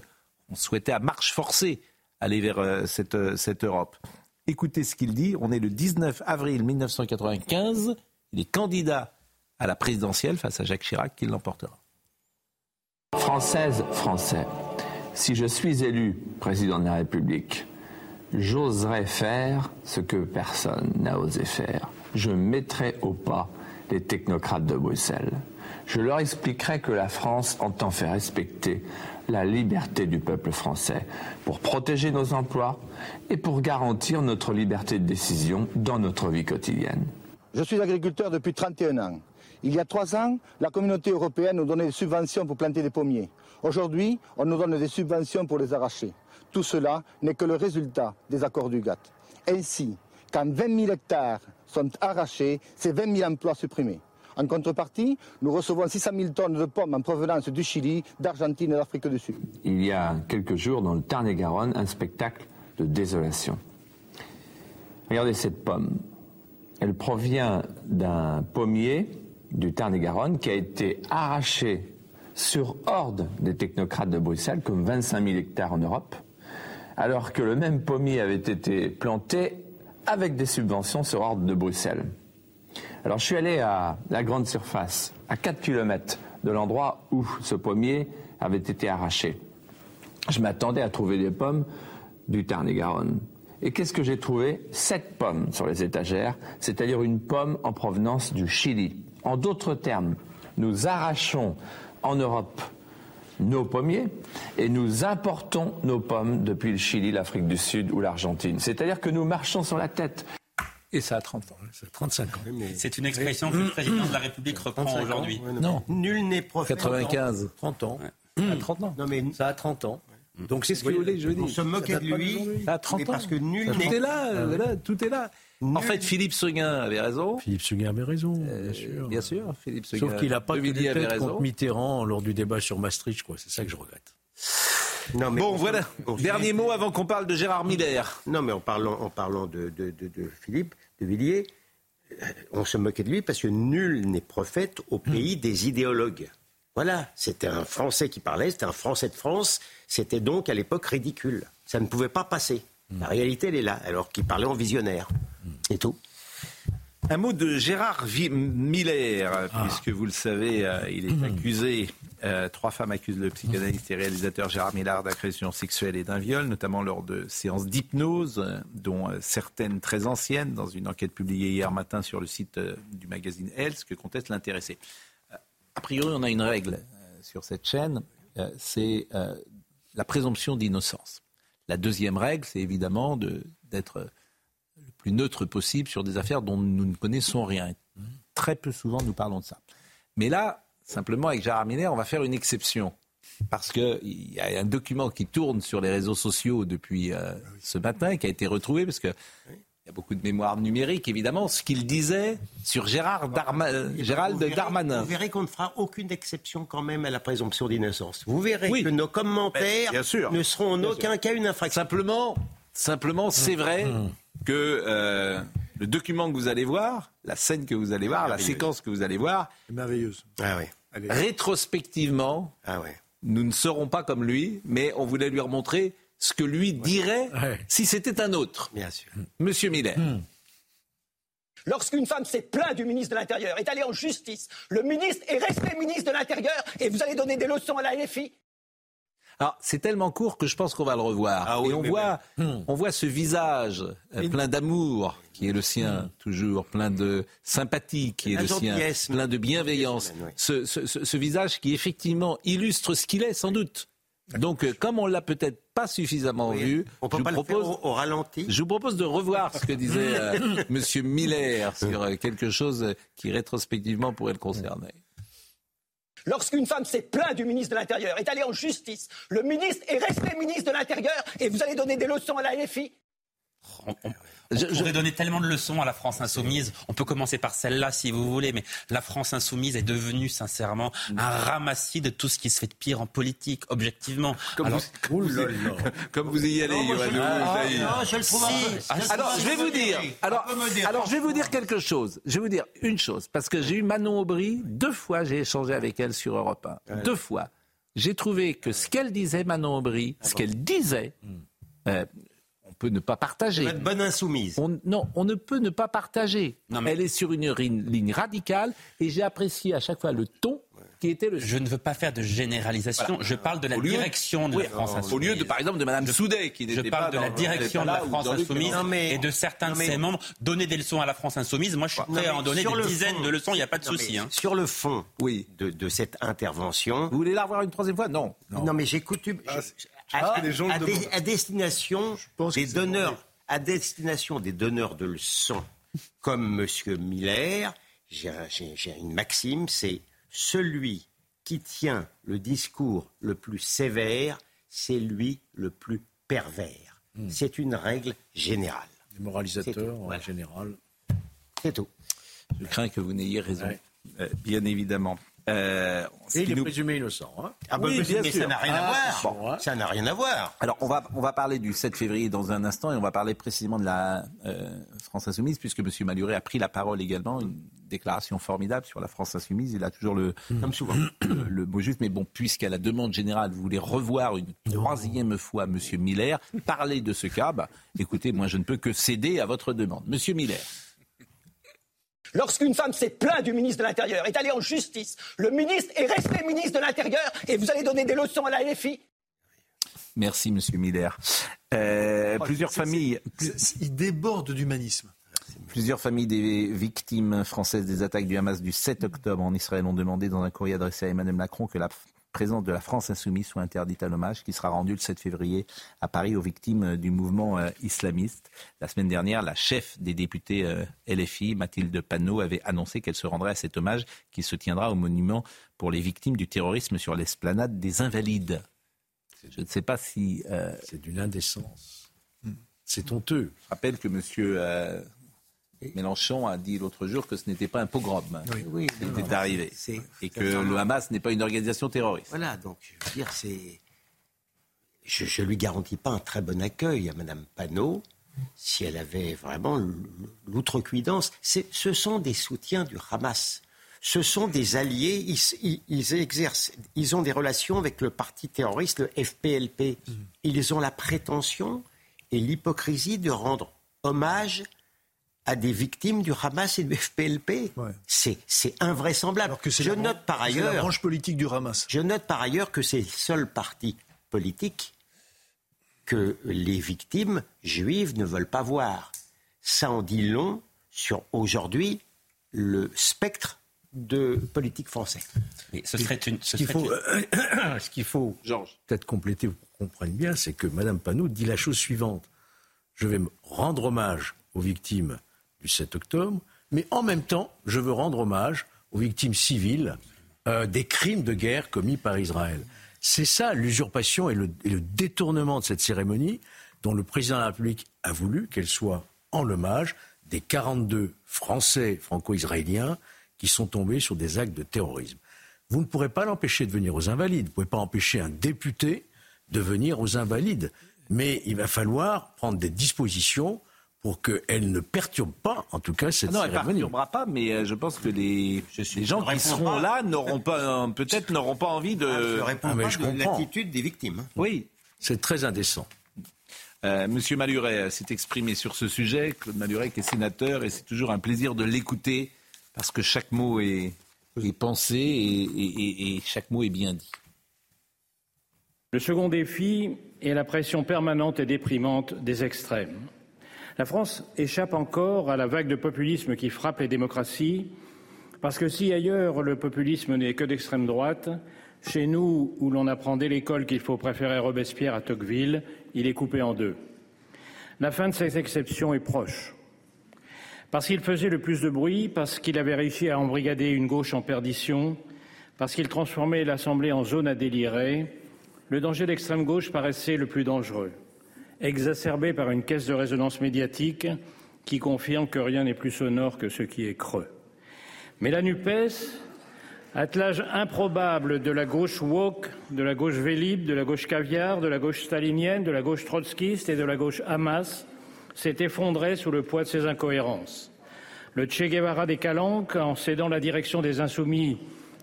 on souhaitait à marche forcée aller vers euh, cette, euh, cette Europe. Écoutez ce qu'il dit. On est le 19 avril 1995. Il est candidat à la présidentielle face à Jacques Chirac qui l'emportera. Française, Français, si je suis élu président de la République, j'oserais faire ce que personne n'a osé faire. Je mettrai au pas les technocrates de Bruxelles. Je leur expliquerai que la France entend faire respecter la liberté du peuple français pour protéger nos emplois et pour garantir notre liberté de décision dans notre vie quotidienne. Je suis agriculteur depuis 31 ans. Il y a trois ans, la communauté européenne nous donnait des subventions pour planter des pommiers. Aujourd'hui, on nous donne des subventions pour les arracher. Tout cela n'est que le résultat des accords du GATT. Ainsi, quand 20 000 hectares sont arrachés, c'est 20 000 emplois supprimés. En contrepartie, nous recevons 600 000 tonnes de pommes en provenance du Chili, d'Argentine et d'Afrique du Sud. Il y a quelques jours, dans le Tarn-et-Garonne, un spectacle de désolation. Regardez cette pomme. Elle provient d'un pommier du Tarn-et-Garonne qui a été arraché sur ordre des technocrates de Bruxelles, comme 25 000 hectares en Europe, alors que le même pommier avait été planté avec des subventions sur ordre de Bruxelles. Alors je suis allé à la grande surface, à 4 km de l'endroit où ce pommier avait été arraché. Je m'attendais à trouver des pommes du Tarn-et-Garonne. Et qu'est-ce que j'ai trouvé? Sept pommes sur les étagères, c'est-à-dire une pomme en provenance du Chili. En d'autres termes, nous arrachons en Europe nos pommiers et nous importons nos pommes depuis le Chili, l'Afrique du Sud ou l'Argentine. C'est-à-dire que nous marchons sur la tête. Et ça a 30 ans. Ça a 35 ans. C'est une expression que le président de la République reprend aujourd'hui. Non. Nul n'est prophète. 95. 30 ans. Ça a 30 ans. Non mais Ça a 30 ans. Donc c'est ce que vous voulez que je dis. on se moquait de lui. Ça a 30 mais ans. parce que nul tout n'est est là, Ah tout est là. En fait, Philippe Seguin avait raison. Philippe Seguin avait raison, bien Euh, sûr. Bien sûr, Philippe Seguin. Sauf qu'il n'a pas de tenu tête raison. contre Mitterrand lors du débat sur Maastricht, quoi. C'est ça que je regrette. Non, mais Bon, on- voilà. on- Dernier mot avant qu'on parle de Gérard Miller. Non, mais en parlant, en parlant de, de- de- de Philippe de Villiers, euh, on se moquait de lui parce que nul n'est prophète au pays des idéologues. Voilà, c'était un Français qui parlait, c'était un Français de France, c'était donc à l'époque ridicule. Ça ne pouvait pas passer. La réalité, elle est là, alors qu'il parlait en visionnaire. Et tout. Un mot de Gérard Miller, puisque vous le savez, euh, il est accusé. euh, trois femmes accusent le psychanalyste et réalisateur Gérard Miller d'agression sexuelle et d'un viol, notamment lors de séances d'hypnose, euh, dont certaines très anciennes, dans une enquête publiée hier matin sur le site du magazine Health, que conteste l'intéressé. Euh, a priori, on a une règle euh, sur cette chaîne, euh, c'est euh, la présomption d'innocence. La deuxième règle, c'est évidemment de- d'être plus neutre possible sur des affaires dont nous ne connaissons rien. Très peu souvent, nous parlons de ça. Mais là, simplement, avec Gérard Miller, on va faire une exception. Parce qu'il y a un document qui tourne sur les réseaux sociaux depuis euh, ce matin, qui a été retrouvé, parce que il y a beaucoup de mémoire numérique, évidemment, ce qu'il disait sur Gérard Darma- euh, Gérald Vous verrez- Darmanin. Vous verrez qu'on ne fera aucune exception quand même à la présomption d'innocence. Vous verrez Oui. que nos commentaires Bien sûr. ne seront en Bien aucun cas une infraction. Simplement, simplement c'est vrai Mmh. Que euh, le document que vous allez voir, la scène que vous allez voir, la séquence que vous allez voir, Merveilleuse. Ah oui. Allez. rétrospectivement, Ah ouais. nous ne serons pas comme lui, mais on voulait lui remontrer ce que lui dirait Ouais. si c'était un autre. Bien sûr. Monsieur Miller. Lorsqu'une femme s'est plainte du ministre de l'Intérieur, est allée en justice, le ministre est resté ministre de l'Intérieur et vous allez donner des leçons à la LFI Alors, c'est tellement court que je pense qu'on va le revoir. Ah oui, Et on voit, on voit ce visage euh, plein d'amour qui est le sien, toujours, plein de sympathie qui est le sien, plein de bienveillance. Ce, ce- ce- ce visage qui, effectivement, illustre ce qu'il est, sans doute. Donc, euh, comme on l'a peut-être pas suffisamment Oui. vu, On peut je pas vous le faire propose, au, au ralenti. je vous propose de revoir ce que disait euh, Monsieur Miller sur euh, quelque chose qui, rétrospectivement, pourrait le concerner. Lorsqu'une femme s'est plainte du ministre de l'Intérieur, est allée en justice, le ministre est resté ministre de l'Intérieur et vous allez donner des leçons à la LFI On, on- on Je- donner tellement de leçons à la France insoumise. On peut commencer par celle-là si vous voulez, mais la France insoumise est devenue sincèrement un ramassis de tout ce qui se fait de pire en politique, objectivement. Comme, Alors, vous, comme vous- comme vous y allez, Leroux, non, je le trouve un peu- Ah, le Alors, je vais un vous dire. Alors, Un je vais vous dire quelque chose. Je vais vous dire une chose, parce que j'ai eu Manon Aubry deux fois. J'ai échangé avec elle sur Europe 1. Deux fois. J'ai trouvé que ce qu'elle disait, Manon Aubry, ce qu'elle disait, euh, on peut ne pas partager. Être bonne insoumise. On- non, on ne peut ne pas partager. Non, mais- Elle est sur une ligne radicale, et j'ai apprécié à chaque fois le ton qui était le. je ne veux pas faire de généralisation. Je parle de la Au lieu- direction de Oui, la France au insoumise. lieu de, par exemple, de Madame Soudet, qui Je n'était parle pas de la direction de la France insoumise Non, mais- et de certains non, de ses membres. Donner des leçons à la France insoumise, moi je suis prêt à en donner sur des le dizaines fond- de leçons, il n'y a pas de souci. hein. Sur le fond Oui. de, de cette intervention, Vous voulez la revoir une troisième fois? Non. non, mais j'ai coutume. Ah, je- à, les gens à des- destination des donneurs, à destination des donneurs de leçons, comme Monsieur Miller, j'ai un- j'ai- j'ai une maxime, c'est celui qui tient le discours le plus sévère, c'est lui le plus pervers. C'est une règle générale. Les moralisateurs, en voilà. général. C'est tout. Je crains que vous n'ayez raison, Ouais. Euh, bien évidemment. Euh, Et qui il est nous- présumé innocent. Hein Ah bah, Oui, mais, bien mais sûr. ça n'a rien Ah, à voir. bon. Ça n'a rien à voir. Alors, on va, on va parler du 7 février dans un instant et on va parler précisément de la euh, France Insoumise, puisque M. Maluret a pris la parole également, une déclaration formidable sur la France Insoumise. Il a toujours le, Comme souvent. le, le mot juste, mais bon, puisqu'à la demande générale, vous voulez revoir une troisième fois M. Miller, parler de ce cas, bah, écoutez, moi je ne peux que céder à votre demande. Monsieur Miller. Lorsqu'une femme s'est plainte du ministre de l'Intérieur, est allée en justice, le ministre est resté ministre de l'Intérieur et vous allez donner des leçons à la LFI Merci, Monsieur Miller. Euh, Oh, plusieurs familles. c'est- Il déborde d'humanisme. Plusieurs familles des victimes françaises des attaques du Hamas du 7 octobre en Israël ont demandé dans un courrier adressé à Emmanuel Macron que la présence de la France insoumise soit interdite à l'hommage qui sera rendu le 7 février à Paris aux victimes du mouvement euh, islamiste. La semaine dernière, la chef des députés euh, LFI, Mathilde Panot, avait annoncé qu'elle se rendrait à cet hommage qui se tiendra au monument pour les victimes du terrorisme sur l'esplanade des Invalides. Je ne sais pas si... euh, C'est d'une indécence. C'est honteux. Je rappelle que Monsieur euh, Mélenchon a dit l'autre jour que ce n'était pas un pogrom Oui, qui non, était arrivé c'est- et que le Hamas n'est pas une organisation terroriste. Voilà, donc je veux dire, c'est. Je, je lui garantis pas un très bon accueil à Madame Panot si elle avait vraiment l'outrecuidance. C'est- Ce sont des soutiens du Hamas. Ce sont des alliés. Ils, ils- ils exercent, ils ont des relations avec le parti terroriste, le FPLP. Ils ont la prétention et l'hypocrisie de rendre hommage à des victimes du Hamas et du FPLP. C'est c'est invraisemblable. que je la note par c'est la ailleurs. branche politique du Hamas. Je note par ailleurs que c'est le seul parti politique que les victimes juives ne veulent pas voir. Ça en dit long sur aujourd'hui le spectre de politique français. Mais ce serait une. Ce qu'il faut, ce qu'il faut peut-être compléter pour qu'on comprenne bien, c'est que Mme Panot dit la chose suivante. Je vais me rendre hommage aux victimes du 7 octobre, mais en même temps, je veux rendre hommage aux victimes civiles euh, des crimes de guerre commis par Israël. C'est ça l'usurpation et et le détournement de cette cérémonie dont le président de la République a voulu qu'elle soit en l'hommage des 42 Français franco-israéliens qui sont tombés sur des actes de terrorisme. Vous ne pourrez pas l'empêcher de venir aux Invalides. Vous ne pouvez pas empêcher un député de venir aux Invalides. Mais il va falloir prendre des dispositions pour qu'elle ne perturbe pas, en tout cas, cette Ah non, elle ne perturbera pas, mais euh, je pense que les, les gens qui seront pas. là n'auront pas, euh, peut-être n'auront pas envie de. Je réponds Ah, mais pas je de comprends. l'attitude des victimes. hein. Oui. C'est très indécent. Euh, Monsieur Maluret s'est exprimé sur ce sujet. Claude Maluret qui est sénateur et c'est toujours un plaisir de l'écouter parce que chaque mot est, est pensé et, et- et- et chaque mot est bien dit. Le second défi est la pression permanente et déprimante des extrêmes. La France échappe encore à la vague de populisme qui frappe les démocraties, parce que si ailleurs le populisme n'est que d'extrême droite, chez nous, où l'on apprend dès l'école qu'il faut préférer Robespierre à Tocqueville, il est coupé en deux. La fin de cette exception est proche. Parce qu'il faisait le plus de bruit, parce qu'il avait réussi à embrigader une gauche en perdition, parce qu'il transformait l'Assemblée en zone à délirer, le danger d'extrême gauche paraissait le plus dangereux, exacerbé par une caisse de résonance médiatique qui confirme que rien n'est plus sonore que ce qui est creux. Mais la NUPES, attelage improbable de la gauche woke, de la gauche vélib, de la gauche caviar, de la gauche stalinienne, de la gauche trotskiste et de la gauche Hamas, s'est effondrée sous le poids de ses incohérences. Le Che Guevara des Calanques, en cédant la direction des Insoumis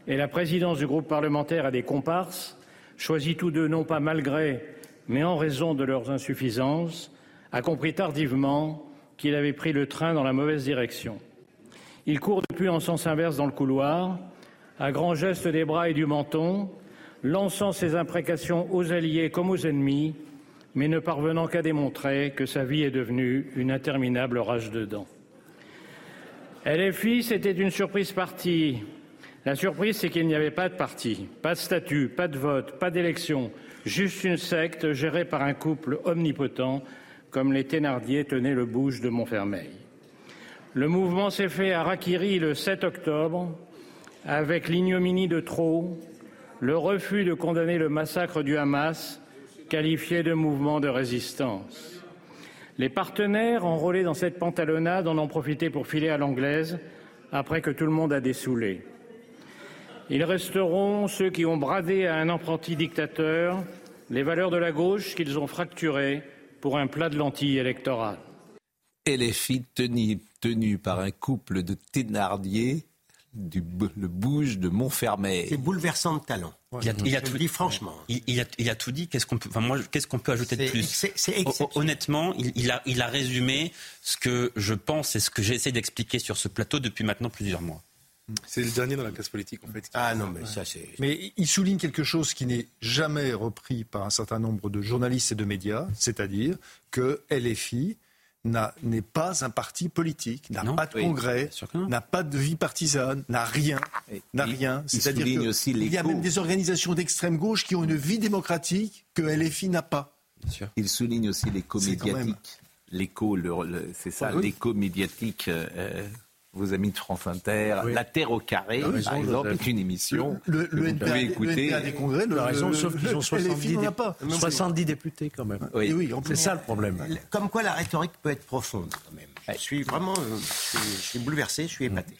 et la présidence du groupe parlementaire à des comparses, choisis tous deux non pas malgré, mais en raison de leurs insuffisances, a compris tardivement qu'il avait pris le train dans la mauvaise direction. Il court depuis en sens inverse dans le couloir, à grands gestes des bras et du menton, lançant ses imprécations aux alliés comme aux ennemis, mais ne parvenant qu'à démontrer que sa vie est devenue une interminable rage de dents. LFI, c'était une surprise partie. La surprise, c'est qu'il n'y avait pas de parti, pas de statut, pas de vote, pas d'élection, juste une secte gérée par un couple omnipotent, comme les Thénardier tenaient le bouge de Montfermeil. Le mouvement s'est fait à Rakiri le 7 octobre, avec l'ignominie de trop, le refus de condamner le massacre du Hamas, qualifié de mouvement de résistance. Les partenaires enrôlés dans cette pantalonnade en ont profité pour filer à l'anglaise après que tout le monde a dessoulé. Ils resteront ceux qui ont bradé à un apprenti dictateur les valeurs de la gauche qu'ils ont fracturées pour un plat de lentilles électorales. Et les filles tenues, tenues par un couple de Thénardier, du, le bouge de Montfermeil. C'est bouleversant de talent. Il a, il tout dis franchement. Il, il a, il a tout dit. Qu'est-ce qu'on peut, enfin moi, qu'est-ce qu'on peut ajouter de plus? c'est- c'est. Honnêtement, il, il a, il a résumé ce que je pense et ce que j'essaie d'expliquer sur ce plateau depuis maintenant plusieurs mois. C'est le dernier dans la classe politique, en fait. Ah non, mais ça, c'est. Mais il souligne quelque chose qui n'est jamais repris par un certain nombre de journalistes et de médias, c'est-à-dire que LFI n'est pas un parti politique, n'a pas de Oui, congrès, sûr n'a pas de vie partisane, n'a rien, n'a il- rien. il C'est-à-dire y a même des organisations d'extrême gauche qui ont une vie démocratique que LFI n'a pas. Il souligne aussi l'écho médiatique. L'écho, c'est ça, oui. l'écho médiatique. euh, euh, vos amis de France Inter, La Terre au carré, raison, par exemple, est une émission Le, que le vous NPA, pouvez le écouter. NPA des congrès, le, raison, le- sauf qu'ils ont le 70, LFI n'en a dé- pas. 70 députés quand même. Oui. Oui. C'est ça le problème. Comme quoi la rhétorique peut être profonde, quand même. Je suis vraiment. euh, je suis- je suis bouleversé, je suis épaté.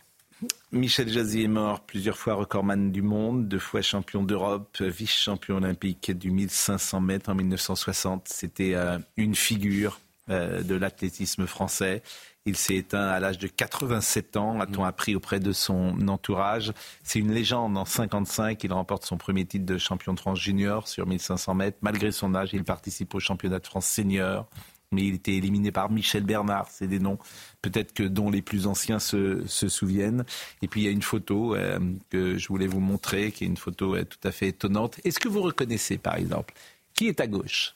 Michel Jazzy est mort, plusieurs fois recordman du monde, deux fois champion d'Europe, vice-champion olympique du 1500 mètres en 1960. C'était euh, une figure euh, de l'athlétisme français. Il s'est éteint à l'âge de 87 ans, a-t-on appris auprès de son entourage. C'est une légende. En 55, il remporte son premier titre de champion de France junior sur 1500 mètres. Malgré son âge, il participe au championnat de France senior. Mais il était éliminé par Michel Bernard. C'est des noms peut-être que dont les plus anciens se, se souviennent. Et puis il y a une photo euh, que je voulais vous montrer, qui est une photo euh, tout à fait étonnante. Est-ce que vous reconnaissez, par exemple, qui est à gauche?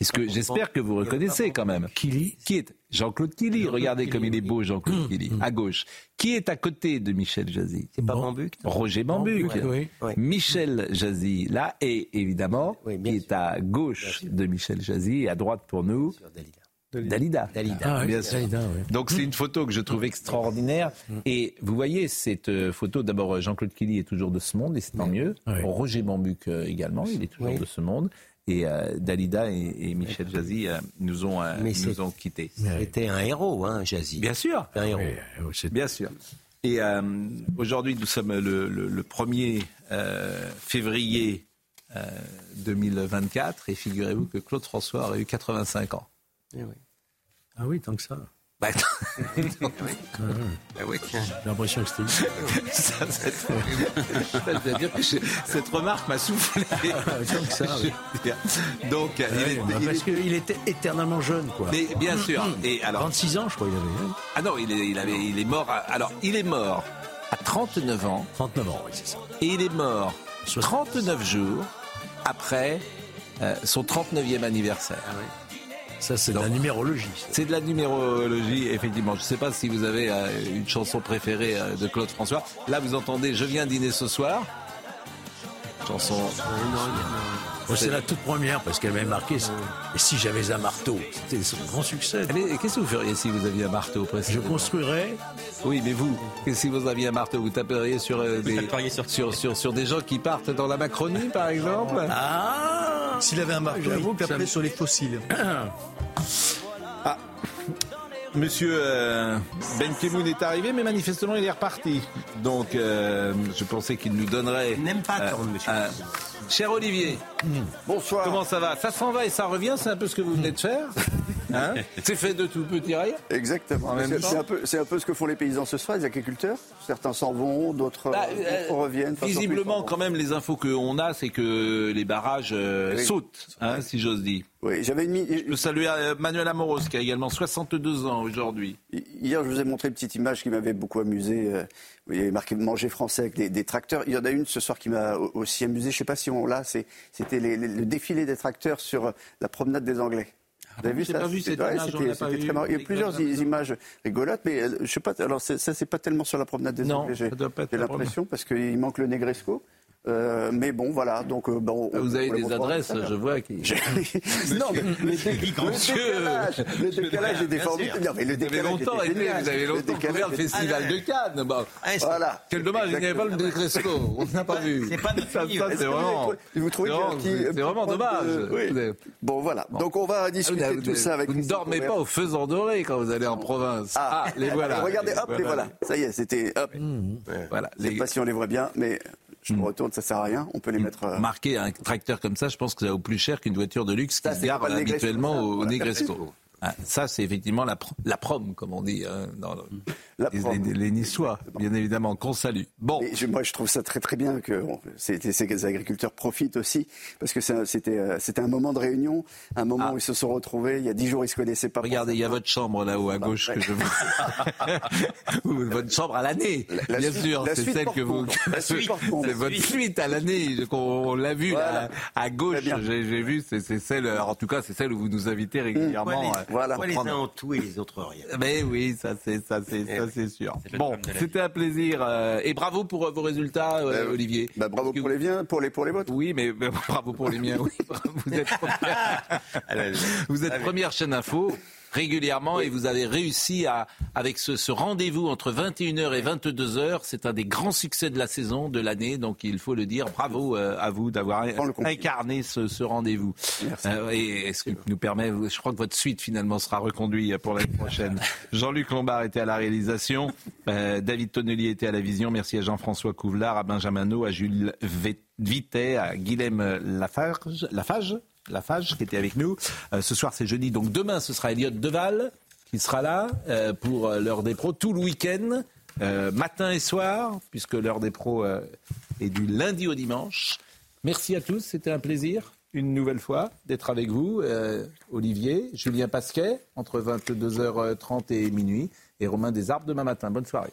Est-ce que j'espère que vous reconnaissez quand même Qui est Jean-Claude Killy. Regardez comme il est beau, Jean-Claude Killy. À gauche. Qui est à côté de Michel Jazzy C'est pas Bambuc Roger Bambuc. Bambuc, oui. Oui. Michel Jazzy, là, et évidemment, Oui, qui est à gauche de Michel Jazzy et à droite pour nous, Dalida. Dalida. Dalida. Ah oui, Bien sûr. Dalida, oui. Donc c'est une photo que je trouve extraordinaire. Et vous voyez cette euh, photo, d'abord Jean-Claude Killy est toujours de ce monde, et c'est tant mieux. Oui. Roger Bambuc euh, également, il est toujours Oui. de ce monde. Et euh, Dalida et, et Michel Jazzy euh, nous ont, euh, Mais nous ont quittés. C'était un héros, hein, Jazzy. Bien sûr. Un héros. Oui, Bien sûr. Et euh, aujourd'hui, nous sommes le, le- le 1er euh, février euh, 2024 et figurez-vous que Claude François aurait eu 85 ans. Ah oui, tant que ça. Bah, Ah oui, tiens. J'ai l'impression que c'était ça, cette... Je dois dire que je- cette remarque m'a soufflé. tant que ça, oui. Veux dire. Donc, il Ouais, est- bah, il parce est- qu'il était éternellement jeune, quoi. mais bien sûr. Et alors, 36 ans, je crois, il avait. hein. ah non, il est, il avait, il est mort. à- alors, il est mort à 39 ans 39 ans, oui, c'est ça. et il est mort 39 jours après euh, son 39e anniversaire. Ça, c'est de la numérologie. C'est de la numérologie, effectivement. Je ne sais pas si vous avez euh, une chanson préférée euh, de Claude François. Là, vous entendez Je viens dîner ce soir. Chanson. Bon, c'est la toute première, parce qu'elle m'avait marqué. Et si j'avais un marteau C'était son grand succès. Allez, Qu'est-ce que vous feriez si vous aviez un marteau Je construirais. Oui, mais vous, si vous aviez un marteau Vous taperiez sur, euh, des, taperiez sur- sur, sur, sur des gens qui partent dans la Macronie, par exemple Ah S'il avait un marteau, il ça taperait sur les fossiles. Ah. Monsieur euh, Ben Kemoun est arrivé, mais manifestement il est reparti. Donc euh, je pensais qu'il nous donnerait. N'aime pas euh, attendre, monsieur. euh, cher Olivier, Bonsoir. comment ça va? Ça s'en va et ça revient, c'est un peu ce que vous venez de faire? Hein c'est fait de tout petit rien. Exactement. C'est un, peu- c'est un peu ce que font les paysans ce soir, les agriculteurs. Certains s'en vont, d'autres Bah, euh, reviennent. Visiblement, quand même, les infos qu'on a, c'est que les barrages euh, Oui. sautent, hein, si j'ose dire. Oui, j'avais une Je peux saluer euh, Manuel Amoros, qui a également 62 ans aujourd'hui. Hier, je vous ai montré une petite image qui m'avait beaucoup amusé. Il y avait marqué manger français avec des, des tracteurs. Il y en a une ce soir qui m'a au- aussi amusé. Je ne sais pas si on l'a. C'était le défilé des tracteurs sur la promenade des Anglais. Vous avez vu ça pas vu C'était- très marrant. Il y a plusieurs images rigolotes, mais euh, je sais pas. Alors ça, c'est pas tellement sur la promenade des Non, Anglais. J'ai l'impression parce qu'il manque le Negresco. Euh, mais bon, voilà. Donc, euh, bon, on- Vous avez on des adresses, je vois. Qui... non, mais le, le décalage, le décalage est sûr. Non, mais le Vous avez longtemps été, génial. vous avez Le longtemps décalage couvert le festival de Cannes. Bon. Voilà. Quel dommage, il n'y avait pas le Negresco. On n'a pas vu. C'est pas Ça, ça, c'est vraiment. Vous trouvez c'est vraiment- dommage. de- avez- Bon, voilà. Donc, on va discuter Ah, de vous- tout ça avec Vous ne dormez pas au faisan doré quand vous allez en province. Ah, les voilà. Regardez, hop, les voilà. Ça y est, c'était hop. Voilà. Je sais Les- pas si on les voit bien, mais je me retourne, ça sert à rien. On peut les mettre. euh, Marquer un tracteur comme ça, je pense que ça vaut plus cher qu'une voiture de luxe qui se c'est habituellement au Voilà. Ah, ça, c'est effectivement la, pr- la prom, comme on dit, hein, dans le- les, les- les Niçois, bien évidemment, qu'on salue. Bon. Je- moi, je trouve ça très très bien que on- c'est- ces agriculteurs profitent aussi, parce que c'était euh, c'était un moment de réunion, un moment où ils se sont retrouvés. Il y a dix jours, ils se connaissaient pas. Ah. Regardez, il y a votre chambre là-haut à gauche que je vous. Ou votre chambre à l'année, la bien suite- sûr, la c'est celle que vous. La. C'est votre suite à l'année. On l'a vu là, à gauche. J'ai vu, c'est celle. alors, En tout cas, c'est celle où vous nous invitez régulièrement. Pourquoi euh, pourquoi pour les prendre- uns ont tout et les autres rien. Mais oui, ça c'est ça c'est ça c'est sûr. Bon, c'était un plaisir euh, et bravo pour euh, vos résultats, euh, Olivier. Bah, bravo pour les biens, pour les pour les votes. Oui, mais bravo pour les miens. Oui, vous êtes première, vous êtes première chaîne info régulièrement et vous avez réussi à avec ce, ce rendez-vous entre 21h et 22h, c'est un des grands succès de la saison de l'année. Donc il faut le dire bravo euh, à vous d'avoir incarné ce, ce rendez-vous. Euh, et ce qui nous permet je crois que votre suite finalement sera reconduite pour l'année prochaine. Jean-Luc Lombard était à la réalisation, euh, David Tonnelier était à la vision, merci à Jean-François Couvelard, à Benjamin No, à Jules Vitet, à Guilhem Lafarge, Lafage, Lafage qui était avec nous. Euh, ce soir c'est jeudi, donc demain ce sera Elliot Deval qui sera là euh, pour euh, l'heure des pros tout le week-end, matin et soir, puisque l'heure des pros est du lundi au dimanche. Merci à tous, c'était un plaisir une nouvelle fois d'être avec vous. Olivier, Julien Pasquet, entre 22h30 et minuit, et Romain Desarbes demain matin. Bonne soirée.